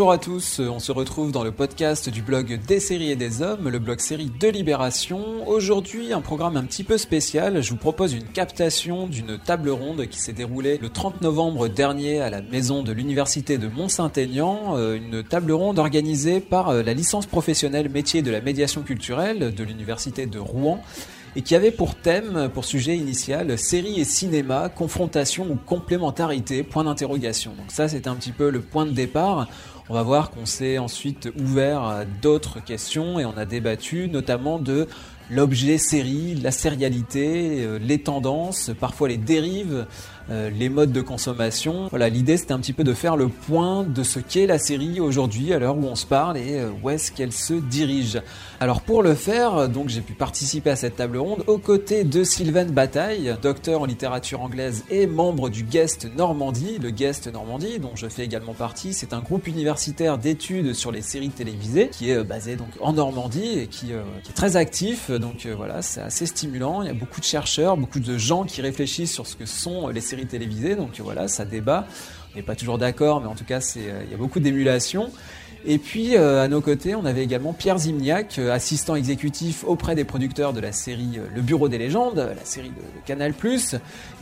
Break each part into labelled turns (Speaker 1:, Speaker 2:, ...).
Speaker 1: Bonjour à tous, on se retrouve dans le podcast du blog Des séries et des hommes, le blog série de Libération. Aujourd'hui, un programme un petit peu spécial. Je vous propose une captation d'une table ronde qui s'est déroulée le 30 novembre dernier à la maison de l'université de Mont-Saint-Aignan. Euh, une table ronde organisée par euh, la licence professionnelle métier de la médiation culturelle de l'université de Rouen et qui avait pour thème, pour sujet initial, série et cinéma, confrontation ou complémentarité, point d'interrogation. Donc ça, c'était un petit peu le point de départ. On va voir qu'on s'est ensuite ouvert à d'autres questions et on a débattu notamment de l'objet série, la sérialité, euh, les tendances, parfois les dérives, euh, les modes de consommation. Voilà, l'idée c'était un petit peu de faire le point de ce qu'est la série aujourd'hui à l'heure où on se parle et euh, où est-ce qu'elle se dirige. Alors pour le faire, donc j'ai pu participer à cette table ronde aux côtés de Sylvain Bataille, docteur en littérature anglaise et membre du Guest Normandie, le Guest Normandie dont je fais également partie. C'est un groupe universitaire d'études sur les séries télévisées qui est basé donc en Normandie et qui, est très actif donc euh, voilà, c'est assez stimulant. Il y a beaucoup de chercheurs, beaucoup de gens qui réfléchissent sur ce que sont les séries télévisées. Donc euh, voilà, ça débat. On n'est pas toujours d'accord, mais en tout cas, euh, il y a beaucoup d'émulation. Et puis à nos côtés, on avait également Pierre Zimniak, assistant exécutif auprès des producteurs de la série Le Bureau des légendes, la série de, Canal+,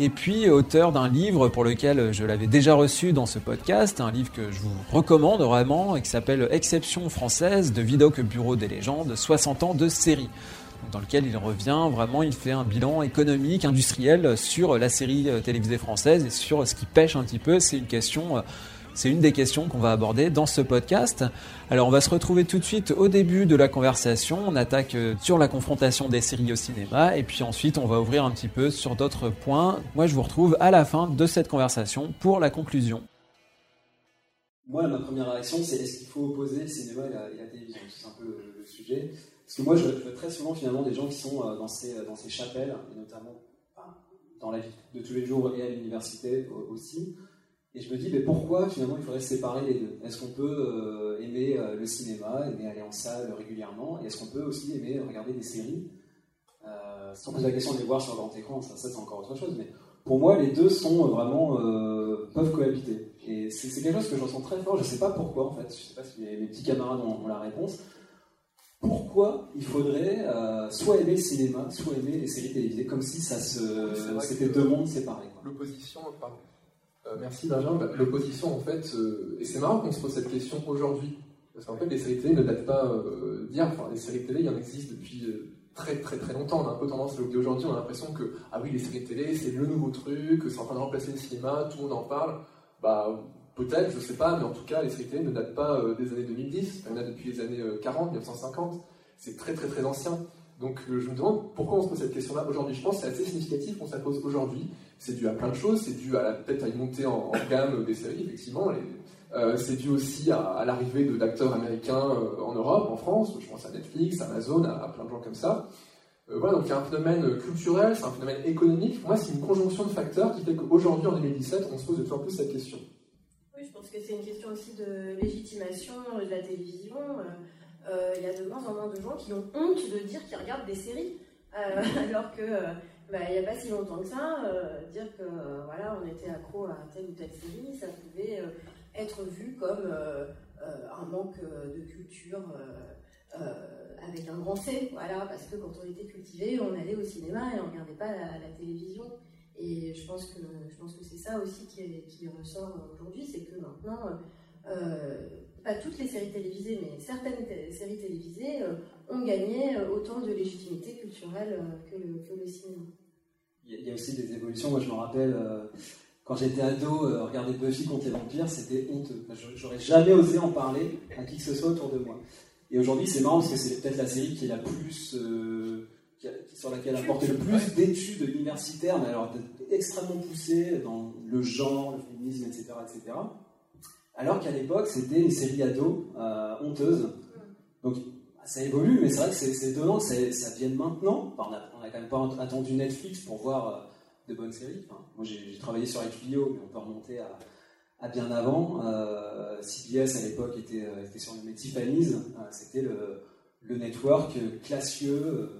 Speaker 1: et puis auteur d'un livre pour lequel je l'avais déjà reçu dans ce podcast, un livre que je vous recommande vraiment, et qui s'appelle Exception française de Vidoc Bureau des légendes, 60 ans de série dans lequel il revient vraiment, il fait un bilan économique, industriel sur la série euh, télévisée française et sur ce qui pêche un petit peu. C'est une question, euh, c'est une des questions qu'on va aborder dans ce podcast. Alors on va se retrouver tout de suite au début de la conversation. On attaque euh, sur la confrontation des séries au cinéma et puis ensuite on va ouvrir un petit peu sur d'autres points. Moi je vous retrouve à la fin de cette conversation pour la conclusion.
Speaker 2: Moi, ma première réaction, c'est est-ce qu'il faut opposer le cinéma et la, télévision? C'est un peu le sujet. Parce que moi, je vois très souvent finalement des gens qui sont euh, dans ces, dans ces chapelles, et notamment dans la vie de tous les jours et à l'université aussi. Et je me dis, mais pourquoi finalement il faudrait séparer les deux? Est-ce qu'on peut euh, aimer euh, le cinéma, aimer aller en salle régulièrement, et est-ce qu'on peut aussi aimer regarder des séries? Sans poser la question de les voir sur grand écran, ça, ça c'est encore autre chose, mais pour moi, les deux sont vraiment peuvent cohabiter. Et c'est quelque chose que je ressens très fort. Je ne sais pas pourquoi en fait. Je ne sais pas si mes, petits camarades ont la réponse pourquoi il faudrait euh, soit aimer le cinéma, soit aimer les séries télévisées, comme si ça se, c'était deux mondes séparés.
Speaker 3: L'opposition, pardon. Euh, merci Benjamin. Bah, l'opposition, en fait, euh, et c'est marrant qu'on se pose cette question aujourd'hui, parce qu'en fait, les séries télé ne datent pas d'hier. Enfin, les séries télé, il y en existe depuis très très très longtemps. On a un peu tendance à l'oublier aujourd'hui. On a l'impression que ah oui, les séries télé, c'est le nouveau truc, c'est en train de remplacer le cinéma, tout le monde en parle. Bah Peut-être, je ne sais pas, mais en tout cas, les télé ne datent pas euh, des années 2010, elles datent depuis les années 40, euh, 1950. C'est très très très ancien. Donc euh, je me demande pourquoi on se pose cette question-là aujourd'hui. Je pense que c'est assez significatif qu'on se la pose aujourd'hui. C'est dû à plein de choses. C'est dû à peut-être à une montée en, gamme des séries, effectivement. c'est dû aussi à, l'arrivée d'acteurs américains en Europe, en France. Je pense à Netflix, Amazon, à, plein de gens comme ça. voilà, donc il y a un phénomène culturel, c'est un phénomène économique. Pour moi, c'est une conjonction de facteurs qui fait qu'aujourd'hui, en 2017, on se pose de plus en plus cette question
Speaker 4: que c'est une question aussi de légitimation de la télévision. Euh, euh, il y a de moins en moins de gens qui ont honte de dire qu'ils regardent des séries, euh, alors que bah, il n'y a pas si longtemps que ça, dire que voilà, on était accro à telle ou telle série, ça pouvait être vu comme un manque de culture avec un grand C, voilà, parce que quand on était cultivé, on allait au cinéma et on ne regardait pas la télévision. Et je pense que, que c'est ça aussi qui, ressort aujourd'hui, c'est que maintenant, euh, pas toutes les séries télévisées, mais certaines séries télévisées euh, ont gagné euh, autant de légitimité culturelle que le, que, le, cinéma.
Speaker 2: Il y a aussi des évolutions. Moi, je me rappelle, quand j'étais ado, regarder Buffy contre les vampires, c'était honteux. J'aurais jamais osé en parler à qui que ce soit autour de moi. Et aujourd'hui, c'est marrant parce que c'est peut-être la série qui est la plus sur laquelle a porté le plus d'études universitaires, mais alors extrêmement poussées dans le genre, le féminisme, etc. etc. alors qu'à l'époque, c'était une série ados euh, honteuse. Donc ça évolue, mais c'est vrai que c'est étonnant que ça, vienne maintenant. on n'a quand même pas attendu Netflix pour voir euh, de bonnes séries. moi, j'ai travaillé sur HBO, mais on peut remonter à, bien avant. Euh, CBS à l'époque était, était, sur le métier Tiffany's, c'était le, le, network classieux euh,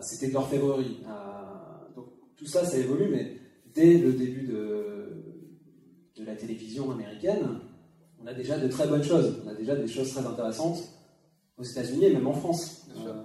Speaker 2: c'était de l'orfèvrerie. Euh, donc tout ça, ça évolue, mais dès le début de, de la télévision américaine, on a déjà de très bonnes choses. On a déjà des choses très intéressantes aux États-Unis et même en France.
Speaker 3: Euh,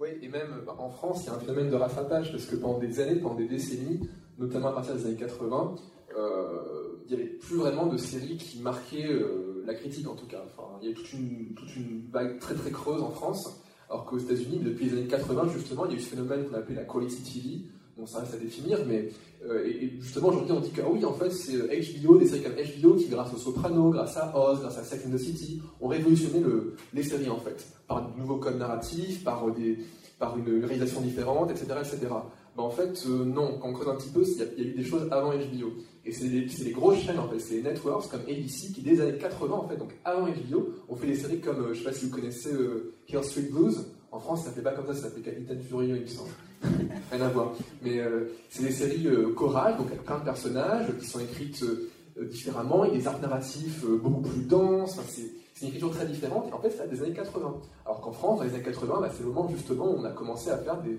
Speaker 3: oui, et même bah, en France, il y a un phénomène de rattrapage parce que pendant des années, pendant des décennies, notamment à partir des années 80, euh, il n'y avait plus vraiment de séries qui marquaient euh, la critique en tout cas. Enfin, il y avait toute une, toute une vague très très creuse en France, alors qu'aux États-Unis, depuis les années 80, justement, il y a eu ce phénomène qu'on appelait la quality TV. Bon, ça reste à définir, mais euh, et, justement aujourd'hui on dit que ah oui, en fait, c'est HBO, des séries comme HBO qui, grâce aux Sopranos, grâce à Oz, grâce à Sex and the City, ont révolutionné le, les séries en fait, par de nouveaux codes narratifs, par, par une réalisation différente, etc. etc. Mais en fait, non, quand on creuse un petit peu, il y, a eu des choses avant HBO. Et c'est les, grosses chaînes, en fait, c'est les networks comme ABC qui, dès les années 80, en fait, donc avant HBO, ont fait des séries comme, euh, je sais pas si vous connaissez euh, Hill Street Blues. En France, ça s'appelait pas comme ça, ça s'appelait Capitaine Furieux, il me semble. Rien à voir. Mais euh, c'est des séries chorales, donc avec plein de personnages qui sont écrites différemment, et des arcs narratifs beaucoup plus denses. C'est une écriture très différente, et en fait, ça des années 80. Alors qu'en France, dans les années 80, bah, c'est le moment justement où on a commencé à faire des,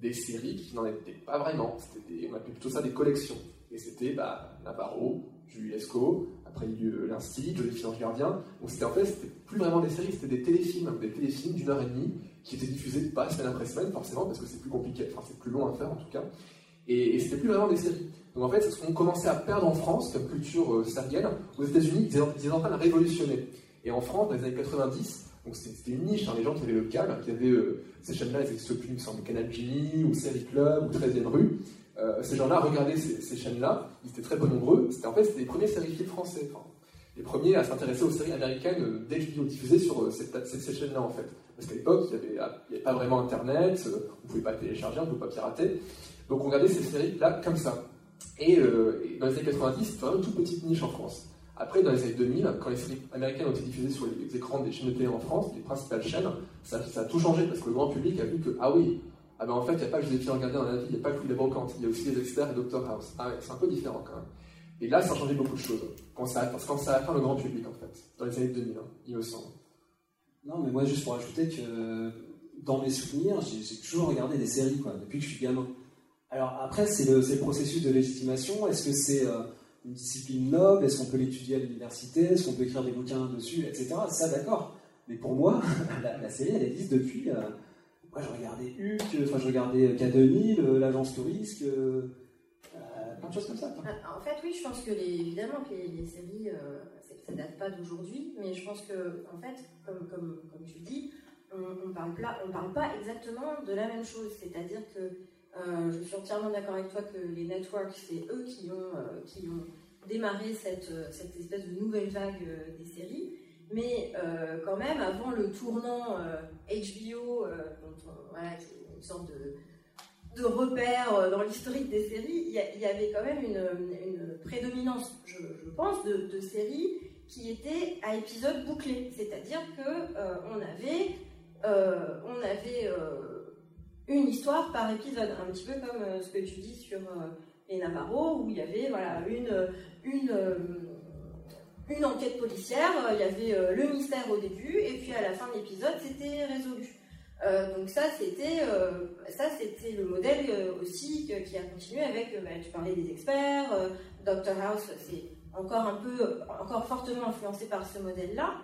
Speaker 3: des séries qui n'en étaient pas vraiment. Des, on appelait plutôt ça des collections. Et c'était bah, Navarro, Julie Lescaut, après il y a eu l'Insti, Joséphine Ange Gardien. Donc c'était en fait, c'était plus vraiment des séries, c'était des téléfilms, des téléfilms d'une heure et demie qui étaient diffusés pas semaine après semaine, forcément, parce que c'est plus compliqué, enfin c'est plus long à faire en tout cas. Et, c'était plus vraiment des séries. Donc en fait, c'est ce qu'on commençait à perdre en France comme culture euh, aux États-Unis, ils étaient en train de révolutionner. Et en France, dans les années 90, donc c'était une niche, hein, les gens qui avaient le câble, qui avaient euh, ces chaînes-là, elles n'existent plus, il me semble, Canal Genie, ou Série Club, ou 13e rue. Euh, ces gens-là regardaient ces, chaînes-là, ils étaient très peu nombreux. C'était en fait les premiers sérifiés français, les premiers à s'intéresser aux séries américaines euh, dès qu'ils diffusées sur euh, ces chaînes-là en fait. Parce qu'à l'époque, il n'y avait, pas vraiment Internet, on ne pouvait pas télécharger, on ne pouvait pas pirater. Donc on regardait ces séries-là comme ça. Et, dans les années 90, c'était vraiment une toute petite niche en France. Après, dans les années 2000, quand les séries américaines ont été diffusées sur les écrans des chaînes de télé en France, les principales chaînes, ça a tout changé parce que le grand public a vu que, ah oui, ah ben en fait, il n'y a pas que Joséphine Regardien dans la vie, il n'y a pas que les brocantes, il y a aussi les experts et Dr House. Ah ouais, c'est un peu différent quand même. Et là, ça a changé beaucoup de choses. Quand ça, quand ça a atteint le grand public, en fait, dans les années 2000, hein, il me semble.
Speaker 2: Non, mais moi, juste pour ajouter que dans mes souvenirs, j'ai toujours regardé des séries, quoi, depuis que je suis gamin. Alors après, c'est le, le, processus de légitimation. Est-ce que c'est euh, une discipline noble? Est-ce qu'on peut l'étudier à l'université? Est-ce qu'on peut écrire des bouquins dessus, etc. Ça, d'accord. Mais pour moi, la, série, elle existe depuis. Euh, je regardais Huc, enfin, je regardais K2000, l'agence touriste, euh, plein de choses comme ça.
Speaker 4: Ah, en fait, oui, je pense que les, évidemment que les, séries, euh, ça ne date pas d'aujourd'hui, mais je pense que, en fait, comme, comme, comme tu dis, on ne parle, parle, pas exactement de la même chose. C'est-à-dire que euh, je suis entièrement d'accord avec toi que les networks, c'est eux qui ont, qui ont démarré cette, cette espèce de nouvelle vague des séries. Mais euh, quand même, avant le tournant HBO, euh, est une sorte de, repère euh, dans l'historique des séries, il y, avait quand même une, prédominance, je, pense, de, séries qui étaient à épisodes bouclés. C'est-à-dire qu'on on avait, on avait une histoire par épisode, un petit peu comme ce que tu dis sur les Navarro, où il y avait voilà, une, enquête policière, euh, il y avait euh, le mystère au début, et puis à la fin de l'épisode, c'était résolu. Euh, donc ça, c'était ça, c'était le modèle aussi qui a continué avec. Bah, tu parlais des experts, Dr House, c'est encore un peu, encore fortement influencé par ce modèle-là.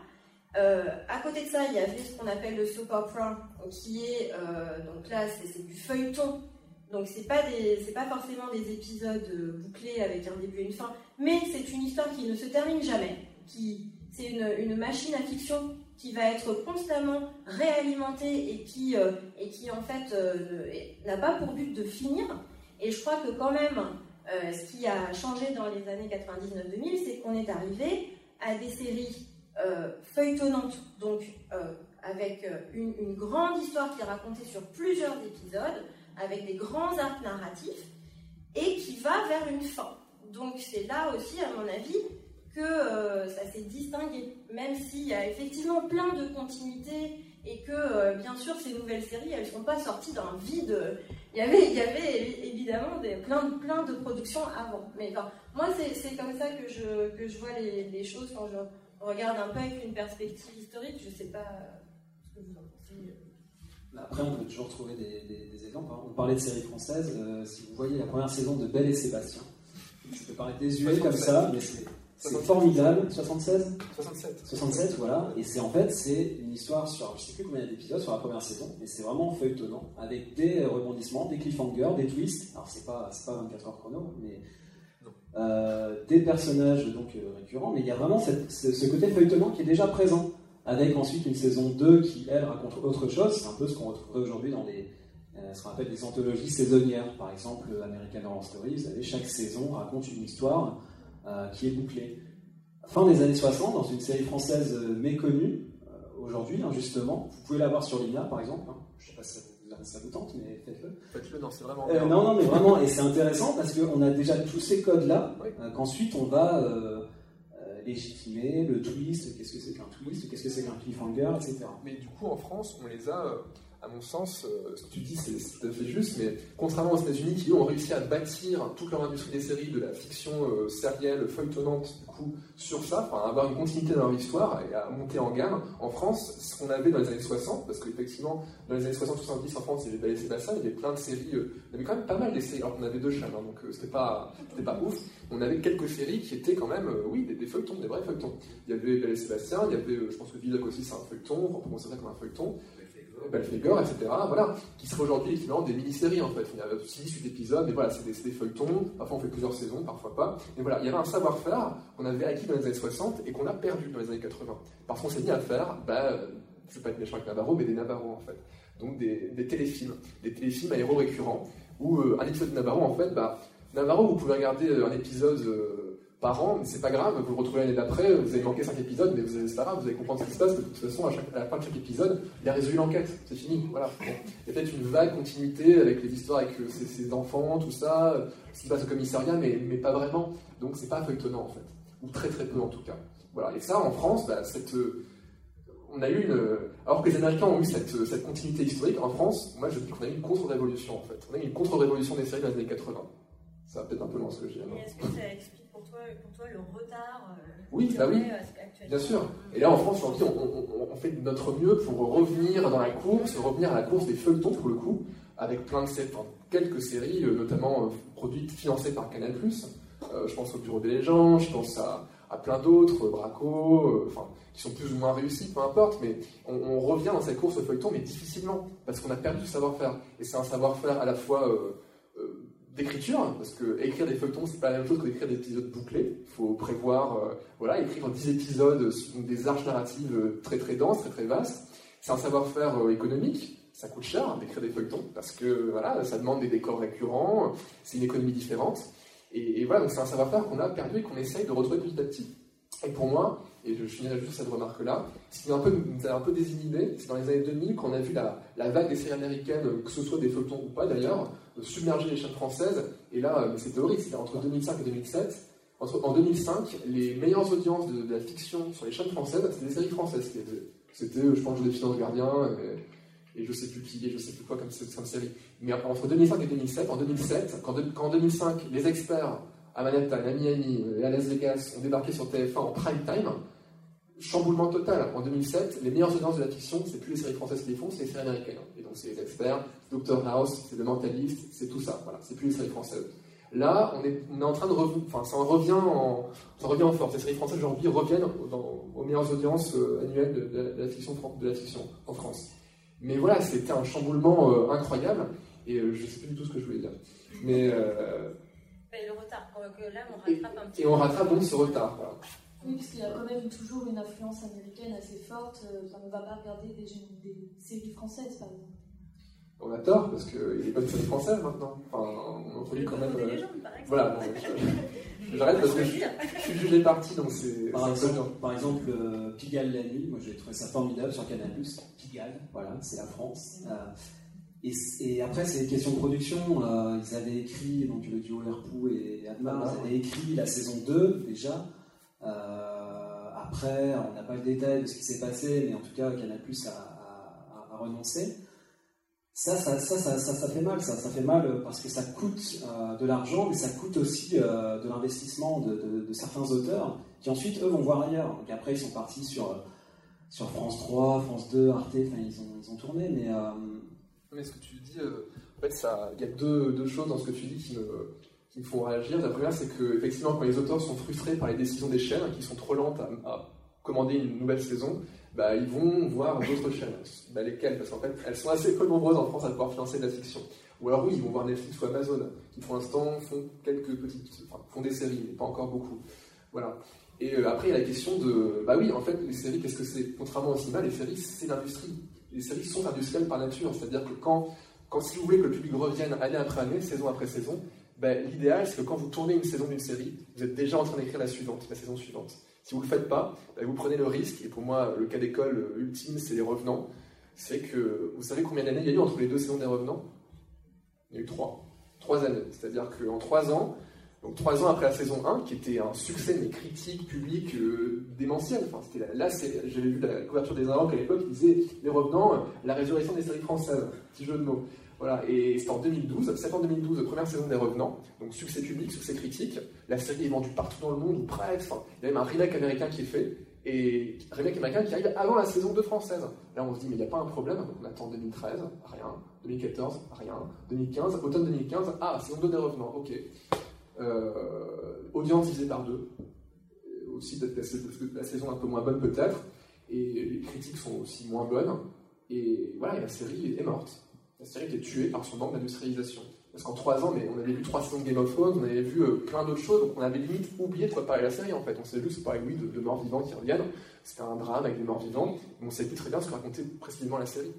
Speaker 4: à côté de ça, il y avait ce qu'on appelle le soap opera, qui est donc là, c'est du feuilleton donc c'est pas c'est pas forcément des épisodes euh, bouclés avec un début et une fin, mais c'est une histoire qui ne se termine jamais. Qui c'est une, machine à fiction qui va être constamment réalimentée et qui euh, et qui en fait euh, n'a pas pour but de finir. Et je crois que quand même, ce qui a changé dans les années 99-2000, c'est qu'on est arrivé à des séries feuilletonnantes, donc avec une, une grande histoire qui est racontée sur plusieurs épisodes avec des grands arcs narratifs, et qui va vers une fin. Donc c'est là aussi, à mon avis, que euh, ça s'est distingué, même s'il y a effectivement plein de continuités et que, euh, bien sûr, ces nouvelles séries, elles ne sont pas sorties d'un vide. Il y avait, il y avait évidemment des, plein, plein de productions avant. Mais moi, c'est comme ça que je, que je vois les, les, choses quand je regarde un peu avec une perspective historique. Je ne sais pas ce que vous en pensez.
Speaker 2: Après, on peut toujours trouver des, exemples. Hein. On parlait de séries françaises. Euh, si vous voyez la première saison de Belle et Sébastien, ça peut paraître désuet comme ça, mais C'est formidable. 76
Speaker 3: 67.
Speaker 2: 67, voilà. Et c'est en fait, c'est une histoire sur, je sais plus combien d'épisodes sur la première saison, mais c'est vraiment feuilletonnant, avec des rebondissements, des cliffhangers, des twists. Alors c'est pas, c'est pas 24 heures chrono, mais euh, des personnages donc euh, récurrents, mais il y a vraiment cette- ce, ce côté feuilletonnant qui est déjà présent, avec ensuite une saison 2 qui elle raconte autre chose. C'est un peu ce qu'on retrouverait aujourd'hui dans les euh, ce qu'on appelle des anthologies saisonnières. Par exemple, American Horror Story, vous savez, chaque saison raconte une histoire qui est bouclée. Fin des années 60, dans une série française euh, méconnue, euh, aujourd'hui, hein, justement, vous pouvez la voir sur Lina, par exemple. hein. Je sais pas si ça vous, ça vous tente, mais faites-le.
Speaker 3: Faites-le, non, c'est vraiment.
Speaker 2: Euh, non, non, mais vraiment, et c'est intéressant parce qu'on a déjà tous ces codes-là,
Speaker 3: Oui.
Speaker 2: euh, qu'ensuite on va euh, euh, légitimer le twist, qu'est-ce que c'est qu'un twist, qu'est-ce que c'est qu'un cliffhanger, etc.
Speaker 3: Mais du coup, en France, on les a, euh, à mon sens, euh, ce que tu dis, c'est tout à fait juste, mais contrairement aux États-Unis qui eux, ont réussi à bâtir toute leur industrie des séries, de la fiction euh, sérielle, feuilletonnante, du coup, sur ça, enfin, avoir une continuité dans leur histoire et à monter en gamme. En France, ce qu'on avait dans les années 60, parce qu'effectivement, dans les années 60-70 en France, il y avait et Sébastien, il y avait plein de séries, euh, on avait quand même pas mal de séries, alors qu'on avait deux chaînes, hein, donc euh, c'était pas, pas ouf. On avait quelques séries qui étaient quand même, euh, oui, des, des feuilletons, des vrais feuilletons. Il y avait Belle et Sébastien, il y avait, euh, je pense que Vidoc aussi, c'est un feuilleton, on peut considérer comme un feuilleton. Belphégor, etc. Voilà, qui serait aujourd'hui l'équivalent des mini-séries en fait. Il y a 6, 8 épisodes, mais voilà, c'est des, feuilletons. Parfois on fait plusieurs saisons, parfois pas. Mais voilà, il y avait un savoir-faire qu'on avait acquis dans les années 60 et qu'on a perdu dans les années 80. Parce qu'on s'est mis à faire, bah, euh, je ne veux pas être méchant avec Navarro, mais des Navarro en fait. Donc des, des téléfilms, des téléfilms à héros récurrents, où euh, un épisode de Navarro en fait, bah, Navarro, vous pouvez regarder euh, un épisode. euh, par an, mais c'est pas grave, vous le retrouvez l'année d'après, vous avez manqué 5 épisodes, mais c'est pas grave, vous allez comprendre ce qui se passe, de toute façon, à, la fin de chaque épisode, il a résolu l'enquête, c'est fini, voilà. Il y a peut-être une vague continuité avec les histoires avec euh, ses, ses enfants, tout ça, euh, ce qui se passe au commissariat, mais, mais pas vraiment. Donc c'est pas feuilletonnant en fait, ou très très peu en tout cas. Voilà. Et ça, en France, bah, euh, on a eu une. euh, Alors que les Américains ont eu cette, euh, cette continuité historique, en France, moi je dis qu'on a eu une contre-révolution en fait. On a eu une contre-révolution des séries dans les années 80. Ça va peut-être un peu loin ce que dis. hein.
Speaker 4: Est-ce que ça explique pour toi, pour toi le retard euh,
Speaker 3: Oui, bah oui.
Speaker 4: euh,
Speaker 3: Bien sûr. Et là, en France, on, on- on fait de notre mieux pour revenir dans la course, revenir à la course des feuilletons, pour le coup, avec plein de séries, enfin, quelques séries, euh, notamment produites, financées par Canal+. Euh, je pense au Bureau des légendes, je pense à, à plein d'autres, Braco, euh, qui sont plus ou moins réussis, peu importe, mais on, on revient dans cette course au feuilleton, mais difficilement, parce qu'on a perdu ce savoir-faire. Et c'est un savoir-faire à la fois euh, d'écriture, parce que écrire des feuilletons, c'est pas la même chose que d'écrire des épisodes bouclés. Il faut prévoir, euh, voilà, écrire 10 épisodes sur des arches narratives euh, très très denses, très très vastes. C'est un savoir-faire euh, économique. Ça coûte cher d'écrire des feuilletons parce que voilà, ça demande des décors récurrents, c'est une économie différente. Et, voilà, donc c'est un savoir-faire qu'on a perdu et qu'on essaye de retrouver petit à petit. Et pour moi, et je finirai juste cette remarque-là, ce qui nous a un peu, désinhibé, c'est dans les années 2000 qu'on a vu la vague des séries américaines, que ce soit des feuilletons ou pas d'ailleurs, euh, submerger les chaînes françaises. Et là, euh, c'était horrible, c'était entre 2005 et 2007. Entre, en 2005, les meilleures audiences de, la fiction sur les chaînes françaises, c'était des séries françaises qui étaient. C'était, euh, je pense, Joséphine Ange Gardien, et, et je sais plus qui, et je sais plus quoi comme, série. Mais entre 2005 et 2007, en 2007, quand, de- quand en 2005, les experts à Manhattan, à Miami et à Las Vegas ont débarqué sur TF1 en prime time, chamboulement total. En 2007, les meilleures audiences de la fiction, c'est plus les séries françaises qui les font, c'est les séries américaines. Et donc c'est les experts, Doctor House, c'est le mentaliste, c'est tout ça. Voilà, c'est plus les séries françaises. Là, on est, on est en train de revenir, enfin ça en revient en, ça revient en force. Les séries françaises aujourd'hui reviennent dans- aux meilleures audiences euh, annuelles de, de la- de la fiction, fran- de la fiction en France. Mais voilà, c'était un chamboulement euh, incroyable et euh, je sais plus du tout ce que je voulais dire. Mais euh,
Speaker 4: Mais le retard, que là on rattrape un petit
Speaker 3: et on rattrape donc ce retard. Voilà.
Speaker 5: Oui, parce qu'il y a quand même toujours une influence américaine assez forte. euh, on ne va pas regarder des, des séries françaises, par exemple.
Speaker 3: On a tort parce qu'il y a des bonnes séries françaises maintenant. Enfin, on introduit quand même.
Speaker 4: Des
Speaker 3: euh. Voilà, j'arrête parce que je, je suis jugé parti donc c'est
Speaker 2: Par exemple,
Speaker 3: dur.
Speaker 2: par exemple euh, Pigalle la nuit, moi j'ai trouvé ça formidable sur Canal+. Pigalle, voilà, c'est la France. Euh, et, et après, c'est des questions de production. euh, ils avaient écrit, donc le duo Herpou et Admar,
Speaker 3: Ah.
Speaker 2: ils avaient écrit la saison 2 déjà. Euh, après, on n'a pas le détail de ce qui s'est passé, mais en tout cas, Canal a, a- a- a renoncé. Ça ça, ça, ça, ça, fait mal, ça, fait mal parce que ça coûte euh, de l'argent, mais ça coûte aussi euh, de l'investissement de, de- de certains auteurs qui ensuite, eux, vont voir ailleurs. Donc après, ils sont partis sur, euh, sur France 3, France 2, Arte, enfin, ils ont, ils ont tourné, mais euh,
Speaker 3: Mais ce que tu dis, euh, en fait, il y a deux, deux choses dans ce que tu dis qui me, qui me font réagir. La première, c'est que effectivement, quand les auteurs sont frustrés par les décisions des chaînes, qui sont trop lentes à, commander une nouvelle saison, bah, ils vont voir d'autres chaînes. Bah, lesquelles? Parce qu'en fait, elles sont assez peu nombreuses en France à pouvoir financer de la fiction. Ou alors oui, ils vont voir Netflix ou Amazon, qui pour l'instant font quelques petites, enfin, font des séries, mais pas encore beaucoup. Voilà. Et euh, après, il y a la question de, bah oui, en fait, les séries, qu'est-ce que c'est? Contrairement au cinéma, les séries, c'est l'industrie. Les séries sont industrielles par nature, c'est-à-dire que quand, quand, si vous voulez que le public revienne année après année, saison après saison, ben, l'idéal, c'est que quand vous tournez une saison d'une série, vous êtes déjà en train d'écrire la suivante, la saison suivante. Si vous ne le faites pas, ben, vous prenez le risque, et pour moi, le cas d'école ultime, c'est les revenants. C'est que, vous savez combien d'années il y a eu entre les deux saisons des revenants? Il y a eu trois. Trois années. C'est-à-dire qu'en trois ans, donc trois ans après la saison 1, qui était un succès mais critique, public, euh, démentiel. Enfin, c'était là, j'avais vu la couverture des Inrocks à l'époque qui disait Les Revenants, la résurrection des séries françaises. Petit jeu de mots. Voilà, et c'était en 2012, septembre 2012, première saison des Revenants, donc succès public, succès critique. La série est vendue partout dans le monde, ou presque. Il y a même un remake américain qui est fait, et remake américain qui arrive avant la saison 2 française. Là, on se dit, mais il n'y a pas un problème, on attend 2013, rien. 2014, rien. 2015, automne 2015, ah, saison 2 des Revenants, ok. Euh, audience divisée par deux. Aussi, peut-être la, saison un peu moins bonne, peut-être. Et les critiques sont aussi moins bonnes. Et voilà, la série est morte. La série était tuée par son manque d'industrialisation. Parce qu'en trois ans, on avait vu trois saisons de Game of Thrones, on avait vu euh, plein d'autres choses, donc on avait limite oublié de préparer la série en fait. On s'est juste parler, oui, de, de morts vivants qui reviennent. C'était un drame avec des morts vivants, mais on savait plus très bien ce que racontait précisément la série.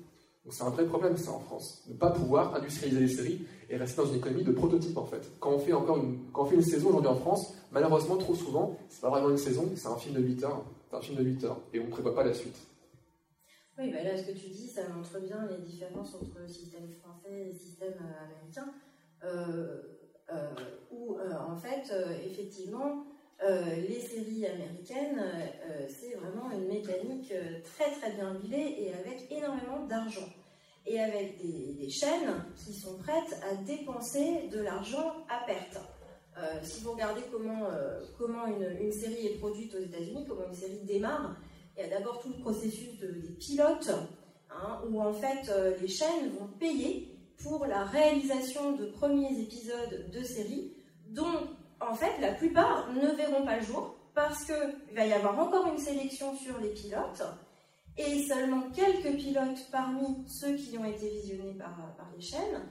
Speaker 3: Donc c'est un vrai problème ça en France, ne pas pouvoir industrialiser les séries et rester dans une économie de prototype en fait. Quand on fait encore une, quand on fait une saison aujourd'hui en France, malheureusement trop souvent, c'est pas vraiment une saison, c'est un film de 8 heures, c'est un film de 8 heures et on ne prévoit pas la suite.
Speaker 4: Oui, bah là ce que tu dis, ça montre bien les différences entre le système français et le système euh, américain, euh, euh, où en fait effectivement les séries américaines, c'est vraiment une mécanique très très bien huilée et avec énormément d'argent et avec des, chaînes qui sont prêtes à dépenser de l'argent à perte. Si vous regardez comment, comment une, série est produite aux États-Unis, comment une série démarre, il y a d'abord tout le processus des pilotes, hein, où en fait euh, les chaînes vont payer pour la réalisation de premiers épisodes de séries, dont en fait la plupart ne verront pas le jour, parce qu'il va y avoir encore une sélection sur les pilotes, et seulement quelques pilotes parmi ceux qui ont été visionnés par, par les chaînes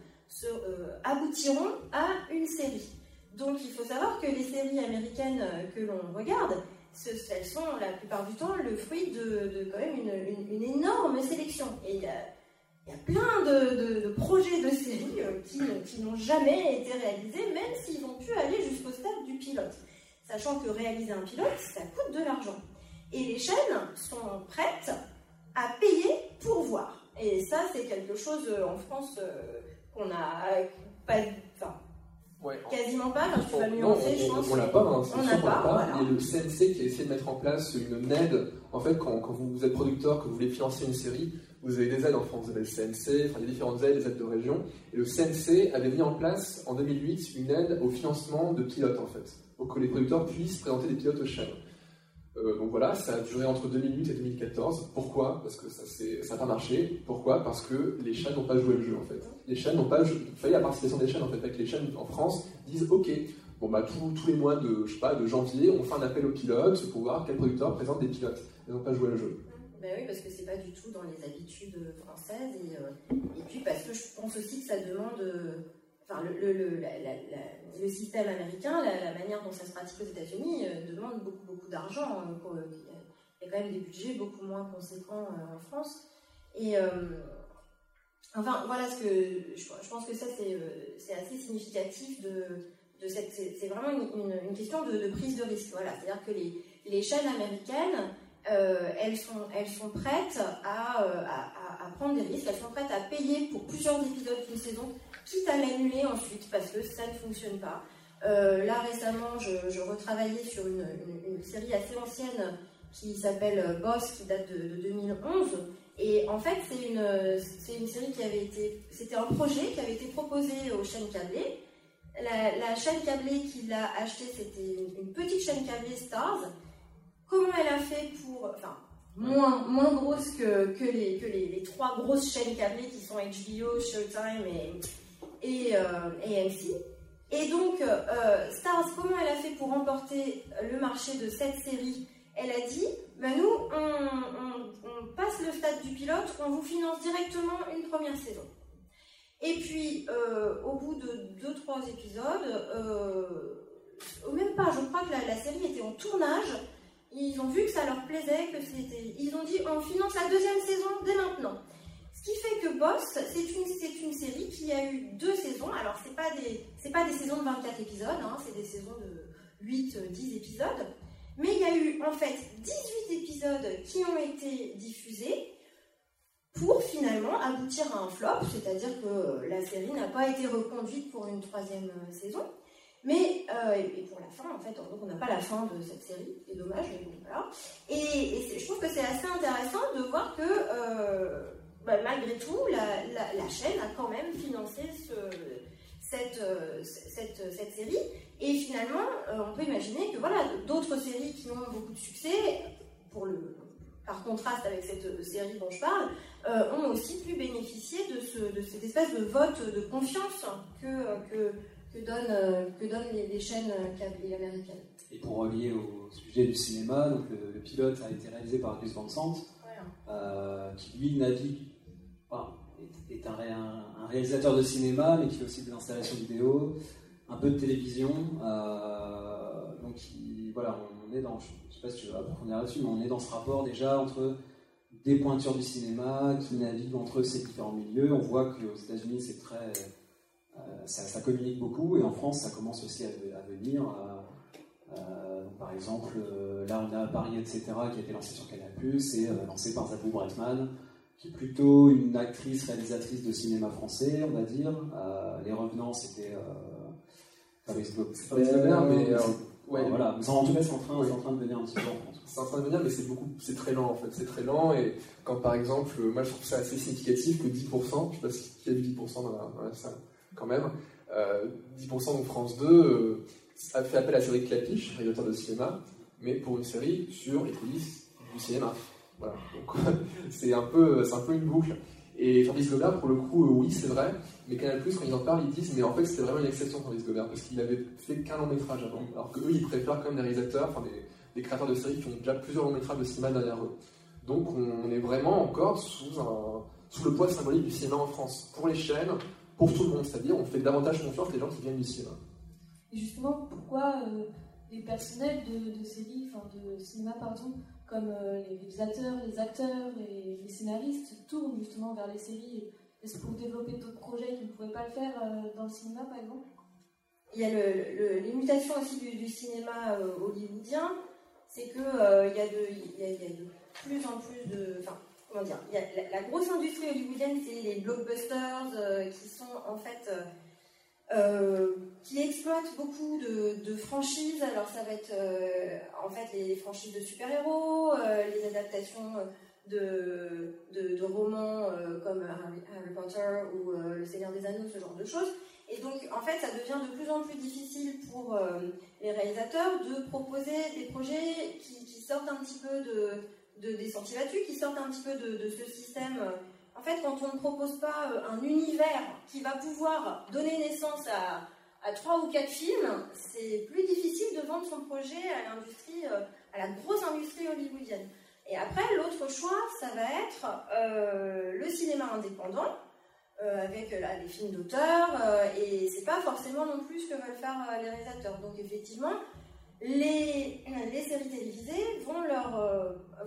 Speaker 4: euh, aboutiront à une série. Donc il faut savoir que les séries américaines euh, que l'on regarde, elles sont la plupart du temps le fruit de, quand même une, énorme sélection. Et il y a, plein de, projets de séries euh, qui, qui n'ont jamais été réalisés, même s'ils ont pu aller jusqu'au stade du pilote. Sachant que réaliser un pilote, ça coûte de l'argent. Et les chaînes sont prêtes à payer pour voir. Et ça, c'est quelque chose euh, en France euh, qu'on a pas, enfin, quasiment pas. Quand tu vas nuancer, je pense.
Speaker 3: On l'a pas, hein, on n'a pas. Il y a le CNC qui a essayé de mettre en place une aide. En fait, quand, quand vous êtes producteur, que vous voulez financer une série, vous avez des aides en France. Vous avez le CNC, enfin, il y a différentes aides, des aides de région. Et le CNC avait mis en place en 2008 une aide au financement de pilotes, en fait, pour que les producteurs puissent présenter des pilotes aux chaînes. Euh, donc voilà, ça a duré entre 2008 et 2014. Pourquoi? Parce que ça n'a pas marché. Pourquoi? Parce que les chaînes n'ont pas joué le jeu en fait. Les chaînes n'ont pas joué. La participation des chaînes en fait. Avec les chaînes en France disent OK, bon bah tous, les mois de je sais pas de janvier, on fait un appel aux pilotes pour voir quel producteur présente des pilotes. Ils n'ont pas joué le jeu.
Speaker 4: Ben oui, parce que c'est pas du tout dans les habitudes françaises et, euh, et puis parce que je pense aussi que ça demande euh, enfin, le, système américain, la, manière dont ça se pratique aux États-Unis, euh, demande beaucoup, beaucoup d'argent. Hein, euh, il y a quand même des budgets beaucoup moins conséquents euh, en France. Et enfin, voilà ce que je, pense que ça, c'est assez significatif de. C'est vraiment une, question de, prise de risque. Voilà, c'est-à-dire que les, chaînes américaines. elles, sont, elles sont prêtes à, prendre des risques, elles sont prêtes à payer pour plusieurs épisodes d'une saison quitte à l'annuler ensuite parce que ça ne fonctionne pas. Euh, là récemment, je, retravaillais sur une, série assez ancienne qui s'appelle euh, Boss, qui date de, 2011. Et en fait, c'est une, une série qui avait été, c'était un projet qui avait été proposé aux chaînes câblées. La, chaîne câblée qui l'a acheté, c'était une, petite chaîne câblée Stars. Comment elle a fait pour, moins, moins grosse que, les, trois grosses chaînes câblées qui sont HBO, Showtime et, et, euh, AMC. Et donc, euh, Stars, comment elle a fait pour remporter le marché de cette série? Elle a dit, bah, nous, on, passe le stade du pilote, on vous finance directement une première saison. Et puis, euh, au bout de 2-3 épisodes, euh, même pas, je crois que la, série était en tournage, ils ont vu que ça leur plaisait, que c'était... Ils ont dit, on finance la deuxième saison dès maintenant. Ce qui fait que Boss, c'est une, une série qui a eu deux saisons. Alors, ce n'est pas, des, pas des saisons de 24 épisodes, hein, c'est des saisons de 8-10 épisodes. Mais il y a eu en fait 18 épisodes qui ont été diffusés pour finalement aboutir à un flop, c'est-à-dire que la série n'a pas été reconduite pour une troisième saison. Mais, euh, et pour la fin, en fait, donc on n'a pas la fin de cette série, c'est dommage, mais voilà. Et, je trouve que c'est assez intéressant de voir que euh, bah, malgré tout, la, chaîne a quand même financé cette, euh, cette, série. Et finalement, on peut imaginer que voilà, d'autres séries qui ont beaucoup de succès, par contraste avec cette série dont je parle, ont aussi pu bénéficier de, ce, de cette espèce de vote de confiance que, que donnent, que donnent les, chaînes américaines.
Speaker 2: Et pour relier au sujet du cinéma, donc le, pilote a été réalisé par Gus Van Sant, qui lui navigue est un, réalisateur de cinéma, mais qui fait aussi des installations vidéo, un peu de télévision. Euh, donc voilà, on est dans, je ne sais pas si tu veux approfondir là-dessus, mais on est dans ce rapport déjà entre des pointures du cinéma qui naviguent entre ces différents milieux. On voit qu'aux États-Unis, c'est très, euh, ça, communique beaucoup, et en France, ça commence aussi à, venir. Euh, par exemple, là, on a Paris, etc., qui a été lancé sur Canal+, et lancé par Zabou Bretman, qui est plutôt une actrice réalisatrice de cinéma français, on va dire. Euh, les Revenants, c'était euh, Fabrice
Speaker 3: Gobert, mais euh,
Speaker 2: ouais, voilà. Mais en tout cas, c'est en, train, en train de venir un petit peu en France.
Speaker 3: C'est en train de venir, mais c'est beaucoup, c'est très lent en fait. C'est très lent et quand par exemple, moi je trouve ça assez significatif que 10%, je sais pas qui a vu 10% dans la, salle, quand même, 10% de France 2 a fait appel à Cédric Clapiche, réalisateur de cinéma, mais pour une série sur les coulisses du cinéma. Voilà. Donc c'est un peu, un peu une boucle. Et Fabrice Gobert, pour le coup, euh, oui, c'est vrai, mais Canal quand ils en parlent, ils disent, mais en fait, c'était vraiment une exception, Fabrice Gobert, parce qu'il avait fait qu'un long métrage avant. Alors qu'eux, ils préfèrent quand même des réalisateurs, enfin des, créateurs de séries qui ont déjà plusieurs longs métrages de cinéma derrière eux. Donc on, est vraiment encore sous le poids symbolique du cinéma en France, pour les chaînes, pour tout le monde, c'est-à-dire on fait davantage confiance les gens qui viennent du cinéma.
Speaker 5: Et justement, pourquoi euh, les personnels de, de séries, enfin de cinéma, pardon, comme euh, les réalisateurs, les acteurs et les scénaristes tournent justement vers les séries? Est-ce pour développer d'autres projets qui ne pouvaient pas le faire euh, dans le cinéma par exemple?
Speaker 4: Il y a le, les mutations aussi du, cinéma euh, hollywoodien, c'est qu'il il y, a de plus en plus de. Enfin, la, grosse industrie hollywoodienne, c'est les blockbusters qui sont en fait euh, qui exploite beaucoup de, franchises. Alors ça va être euh, en fait les franchises de super-héros, euh, les adaptations de, de, romans comme Harry, Potter ou Le Seigneur des Anneaux, ce genre de choses. Et donc en fait ça devient de plus en plus difficile pour les réalisateurs de proposer des projets qui, sortent un petit peu de, des sentiers battus, qui sortent un petit peu de, ce système en fait, quand on ne propose pas euh, un univers qui va pouvoir donner naissance à, trois ou quatre films, c'est plus difficile de vendre son projet à l'industrie, euh, à la grosse industrie hollywoodienne. Et après, l'autre choix, ça va être euh, le cinéma indépendant, avec les films d'auteur, et c'est pas forcément non plus ce que veulent faire les réalisateurs. Donc effectivement, les, les séries télévisées vont leur,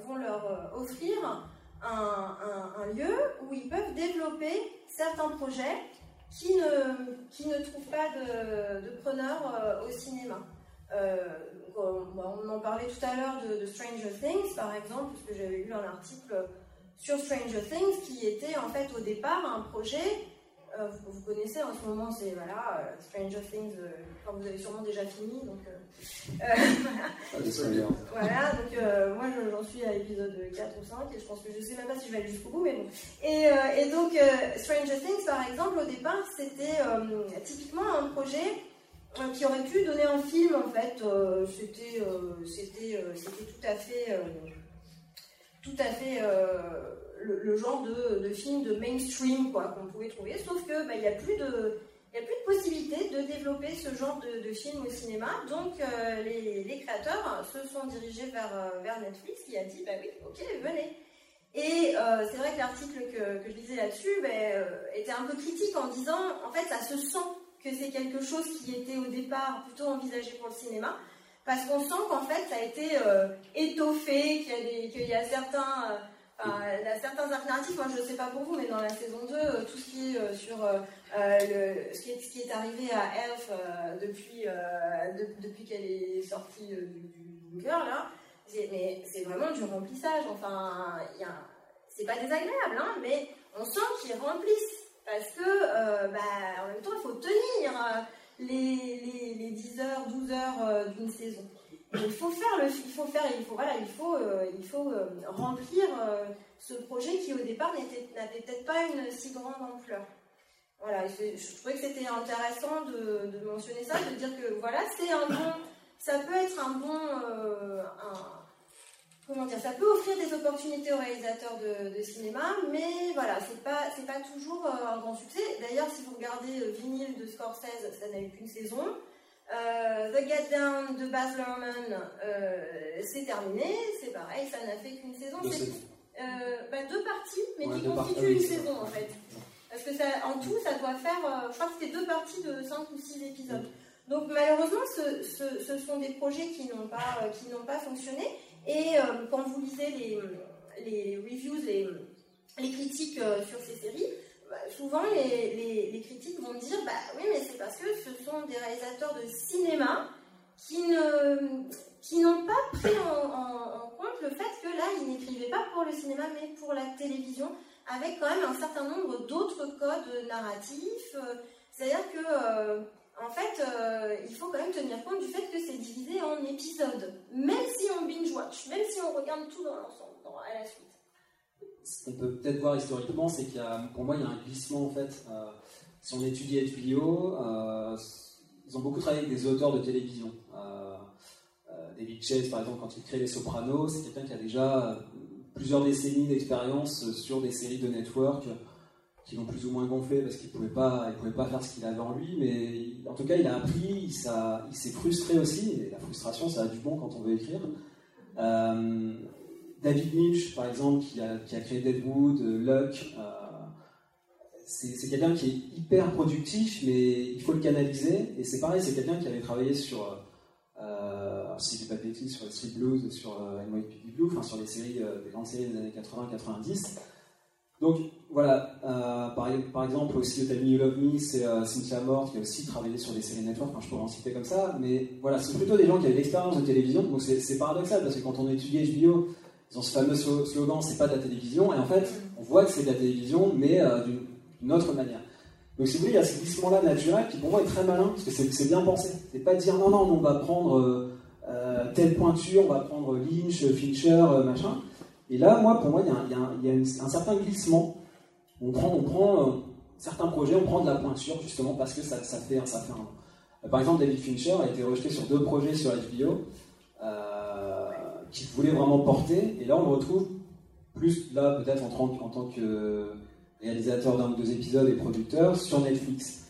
Speaker 4: vont leur offrir un, lieu où ils peuvent développer certains projets qui ne, qui ne trouvent pas de, de preneurs euh, au cinéma. Euh, on en parlait tout à l'heure de, Stranger Things, par exemple, parce que j'avais lu un article sur Stranger Things qui était en fait au départ un projet euh, vous, connaissez en ce moment, c'est voilà, euh, Stranger Things, euh, quand vous avez sûrement déjà fini. Donc, voilà. voilà, donc moi j'en suis à l'épisode 4 ou 5 et je pense que je sais même pas si je vais aller jusqu'au bout, mais bon. Et, et donc Stranger Things, par exemple, au départ, c'était typiquement un projet qui aurait pu donner un film en fait. c'était, c'était, c'était tout à fait, tout à fait le, genre de, film de mainstream qu'on pouvait trouver, sauf que bah, n'y a plus de il n'y a plus de possibilité de développer ce genre de, film au cinéma. Donc les, créateurs se sont dirigés vers, vers Netflix qui a dit bah oui, ok, venez. Et c'est vrai que l'article que, que, je lisais là-dessus ben, était un peu critique en disant en fait ça se sent que c'est quelque chose qui était au départ plutôt envisagé pour le cinéma, parce qu'on sent qu'en fait ça a été euh, étoffé, qu'il y, a certains, euh, certains alternatifs, moi je ne sais pas pour vous, mais dans la saison 2, euh, tout ce qui est sur le, ce, qui est, arrivé à Elf depuis, qu'elle est sortie du, bunker, c'est vraiment du remplissage, enfin, c'est pas désagréable, hein, mais on sent qu'ils remplissent parce que, euh, bah, en même temps, il faut tenir euh, les, les, 10 heures, 12 heures euh, d'une saison. Il faut faire le, il faut faire, il faut, voilà, il faut, il faut remplir ce projet qui au départ n'avait peut-être pas une si grande ampleur. Voilà, je, trouvais que c'était intéressant de, de, mentionner ça, de dire que voilà, c'est un bon, ça peut être un bon, comment dire, ça peut offrir des opportunités aux réalisateurs de, cinéma, mais voilà, c'est pas, c'est pas toujours euh, un grand succès. D'ailleurs, si vous regardez euh, Vinyl de Scorsese, ça n'a eu qu'une saison. Euh, The Get Down de Baz Luhrmann, c'est terminé, c'est pareil, ça n'a fait qu'une saison. Deux, bah, deux parties, mais qui constituent une saison en fait. Parce que ça, en tout, ça doit faire, je crois que c'était deux parties de 5 ou 6 épisodes. Donc malheureusement, ce, ce, sont des projets qui n'ont pas, qui n'ont pas fonctionné. Et euh, quand vous lisez les, les reviews, les, les critiques euh, sur ces séries, bah, souvent les, critiques vont dire bah oui mais c'est parce que ce sont des réalisateurs de cinéma qui n'ont pas pris en, compte le fait que là ils n'écrivaient pas pour le cinéma mais pour la télévision avec quand même un certain nombre d'autres codes narratifs euh, c'est à dire que en fait, euh, il faut quand même tenir compte du fait que c'est divisé en épisodes. Même si on binge-watch, même si on regarde tout dans l'ensemble, à la suite.
Speaker 2: Ce qu'on peut peut-être voir historiquement, c'est qu'il y a, pour moi, il y a un glissement en fait. Euh, si on étudie HBO, euh, ils ont beaucoup travaillé avec des auteurs de télévision. David Chase, par exemple, quand il crée Les Sopranos, c'est quelqu'un qui a déjà plusieurs décennies d'expérience sur des séries de network qui l'ont plus ou moins gonflé parce qu'il ne pouvait, pas, pouvait pas faire ce qu'il avait en lui, mais en tout cas, il a appris, il, s'est frustré aussi, et la frustration, ça a du bon quand on veut écrire. Euh, David Lynch, par exemple, qui a, qui a créé Deadwood, Luck, euh, c'est quelqu'un qui est hyper productif, mais il faut le canaliser, et c'est pareil, c'est quelqu'un qui avait travaillé sur, euh, si je dis pas de bêtises, sur Street Blues, sur euh, NYPD Blue, enfin sur les séries, euh, des grandes séries des années 80-90. Donc voilà, euh, par, exemple aussi au You Love Me, c'est euh, Cynthia Mort qui a aussi travaillé sur des séries network, enfin, je pourrais en citer comme ça, mais voilà, c'est plutôt des gens qui avaient l'expérience de télévision, donc c'est paradoxal parce que quand on étudie HBO, ils ont ce fameux slogan c'est pas de la télévision, et en fait on voit que c'est de la télévision, mais euh, d'une autre manière. Donc si vous voulez, il y a ce glissement-là naturel qui pour moi est très malin, parce que c'est bien pensé. C'est pas dire non, non, on va prendre telle pointure, on va prendre Lynch, Fincher, machin. Et là, moi, pour moi, il y a, un certain glissement. On prend, on prend euh, certains projets, on prend de la pointure, justement, parce que ça, fait, ça fait un. Euh, par exemple, David Fincher a été rejeté sur deux projets sur HBO euh, qu'il voulait vraiment porter. Et là, on le retrouve plus, là, peut-être en, tant que réalisateur d'un ou deux épisodes et producteur sur Netflix.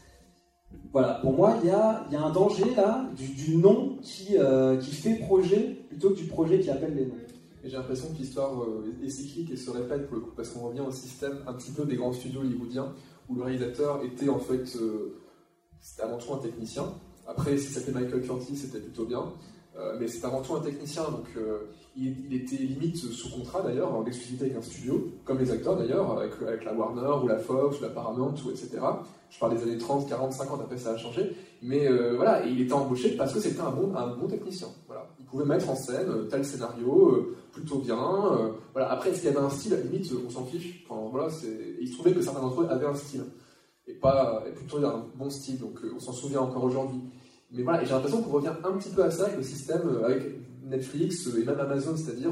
Speaker 2: Voilà, pour moi, il y a, y a, un danger là du, nom qui, qui fait projet plutôt que du projet qui appelle les noms
Speaker 3: j'ai l'impression que l'histoire euh, est cyclique et se répète pour le coup, parce qu'on revient au système un petit peu des grands studios hollywoodiens, où le réalisateur était en fait, euh, c'était avant tout un technicien. Après, si c'était Michael Curtis, c'était plutôt bien. Euh, mais c'est avant tout un technicien, donc il, était limite sous contrat d'ailleurs, en exclusivité avec un studio, comme les acteurs d'ailleurs, avec, la Warner ou la Fox ou la Paramount ou etc. Je parle des années 30, 40, 50, après ça a changé. Mais voilà, et il était embauché parce que c'était un bon, un bon technicien. Voilà. Il pouvait mettre en scène tel scénario, plutôt bien. Euh, voilà. Après, est-ce qu'il y avait un style? À la limite, on s'en fiche. Enfin, voilà, il se trouvait que certains d'entre eux avaient un style. Et, pas, et plutôt un bon style, donc euh, on s'en souvient encore aujourd'hui. Mais voilà, j'ai l'impression qu'on revient un petit peu à ça avec le système, euh, avec Netflix et même Amazon, c'est-à-dire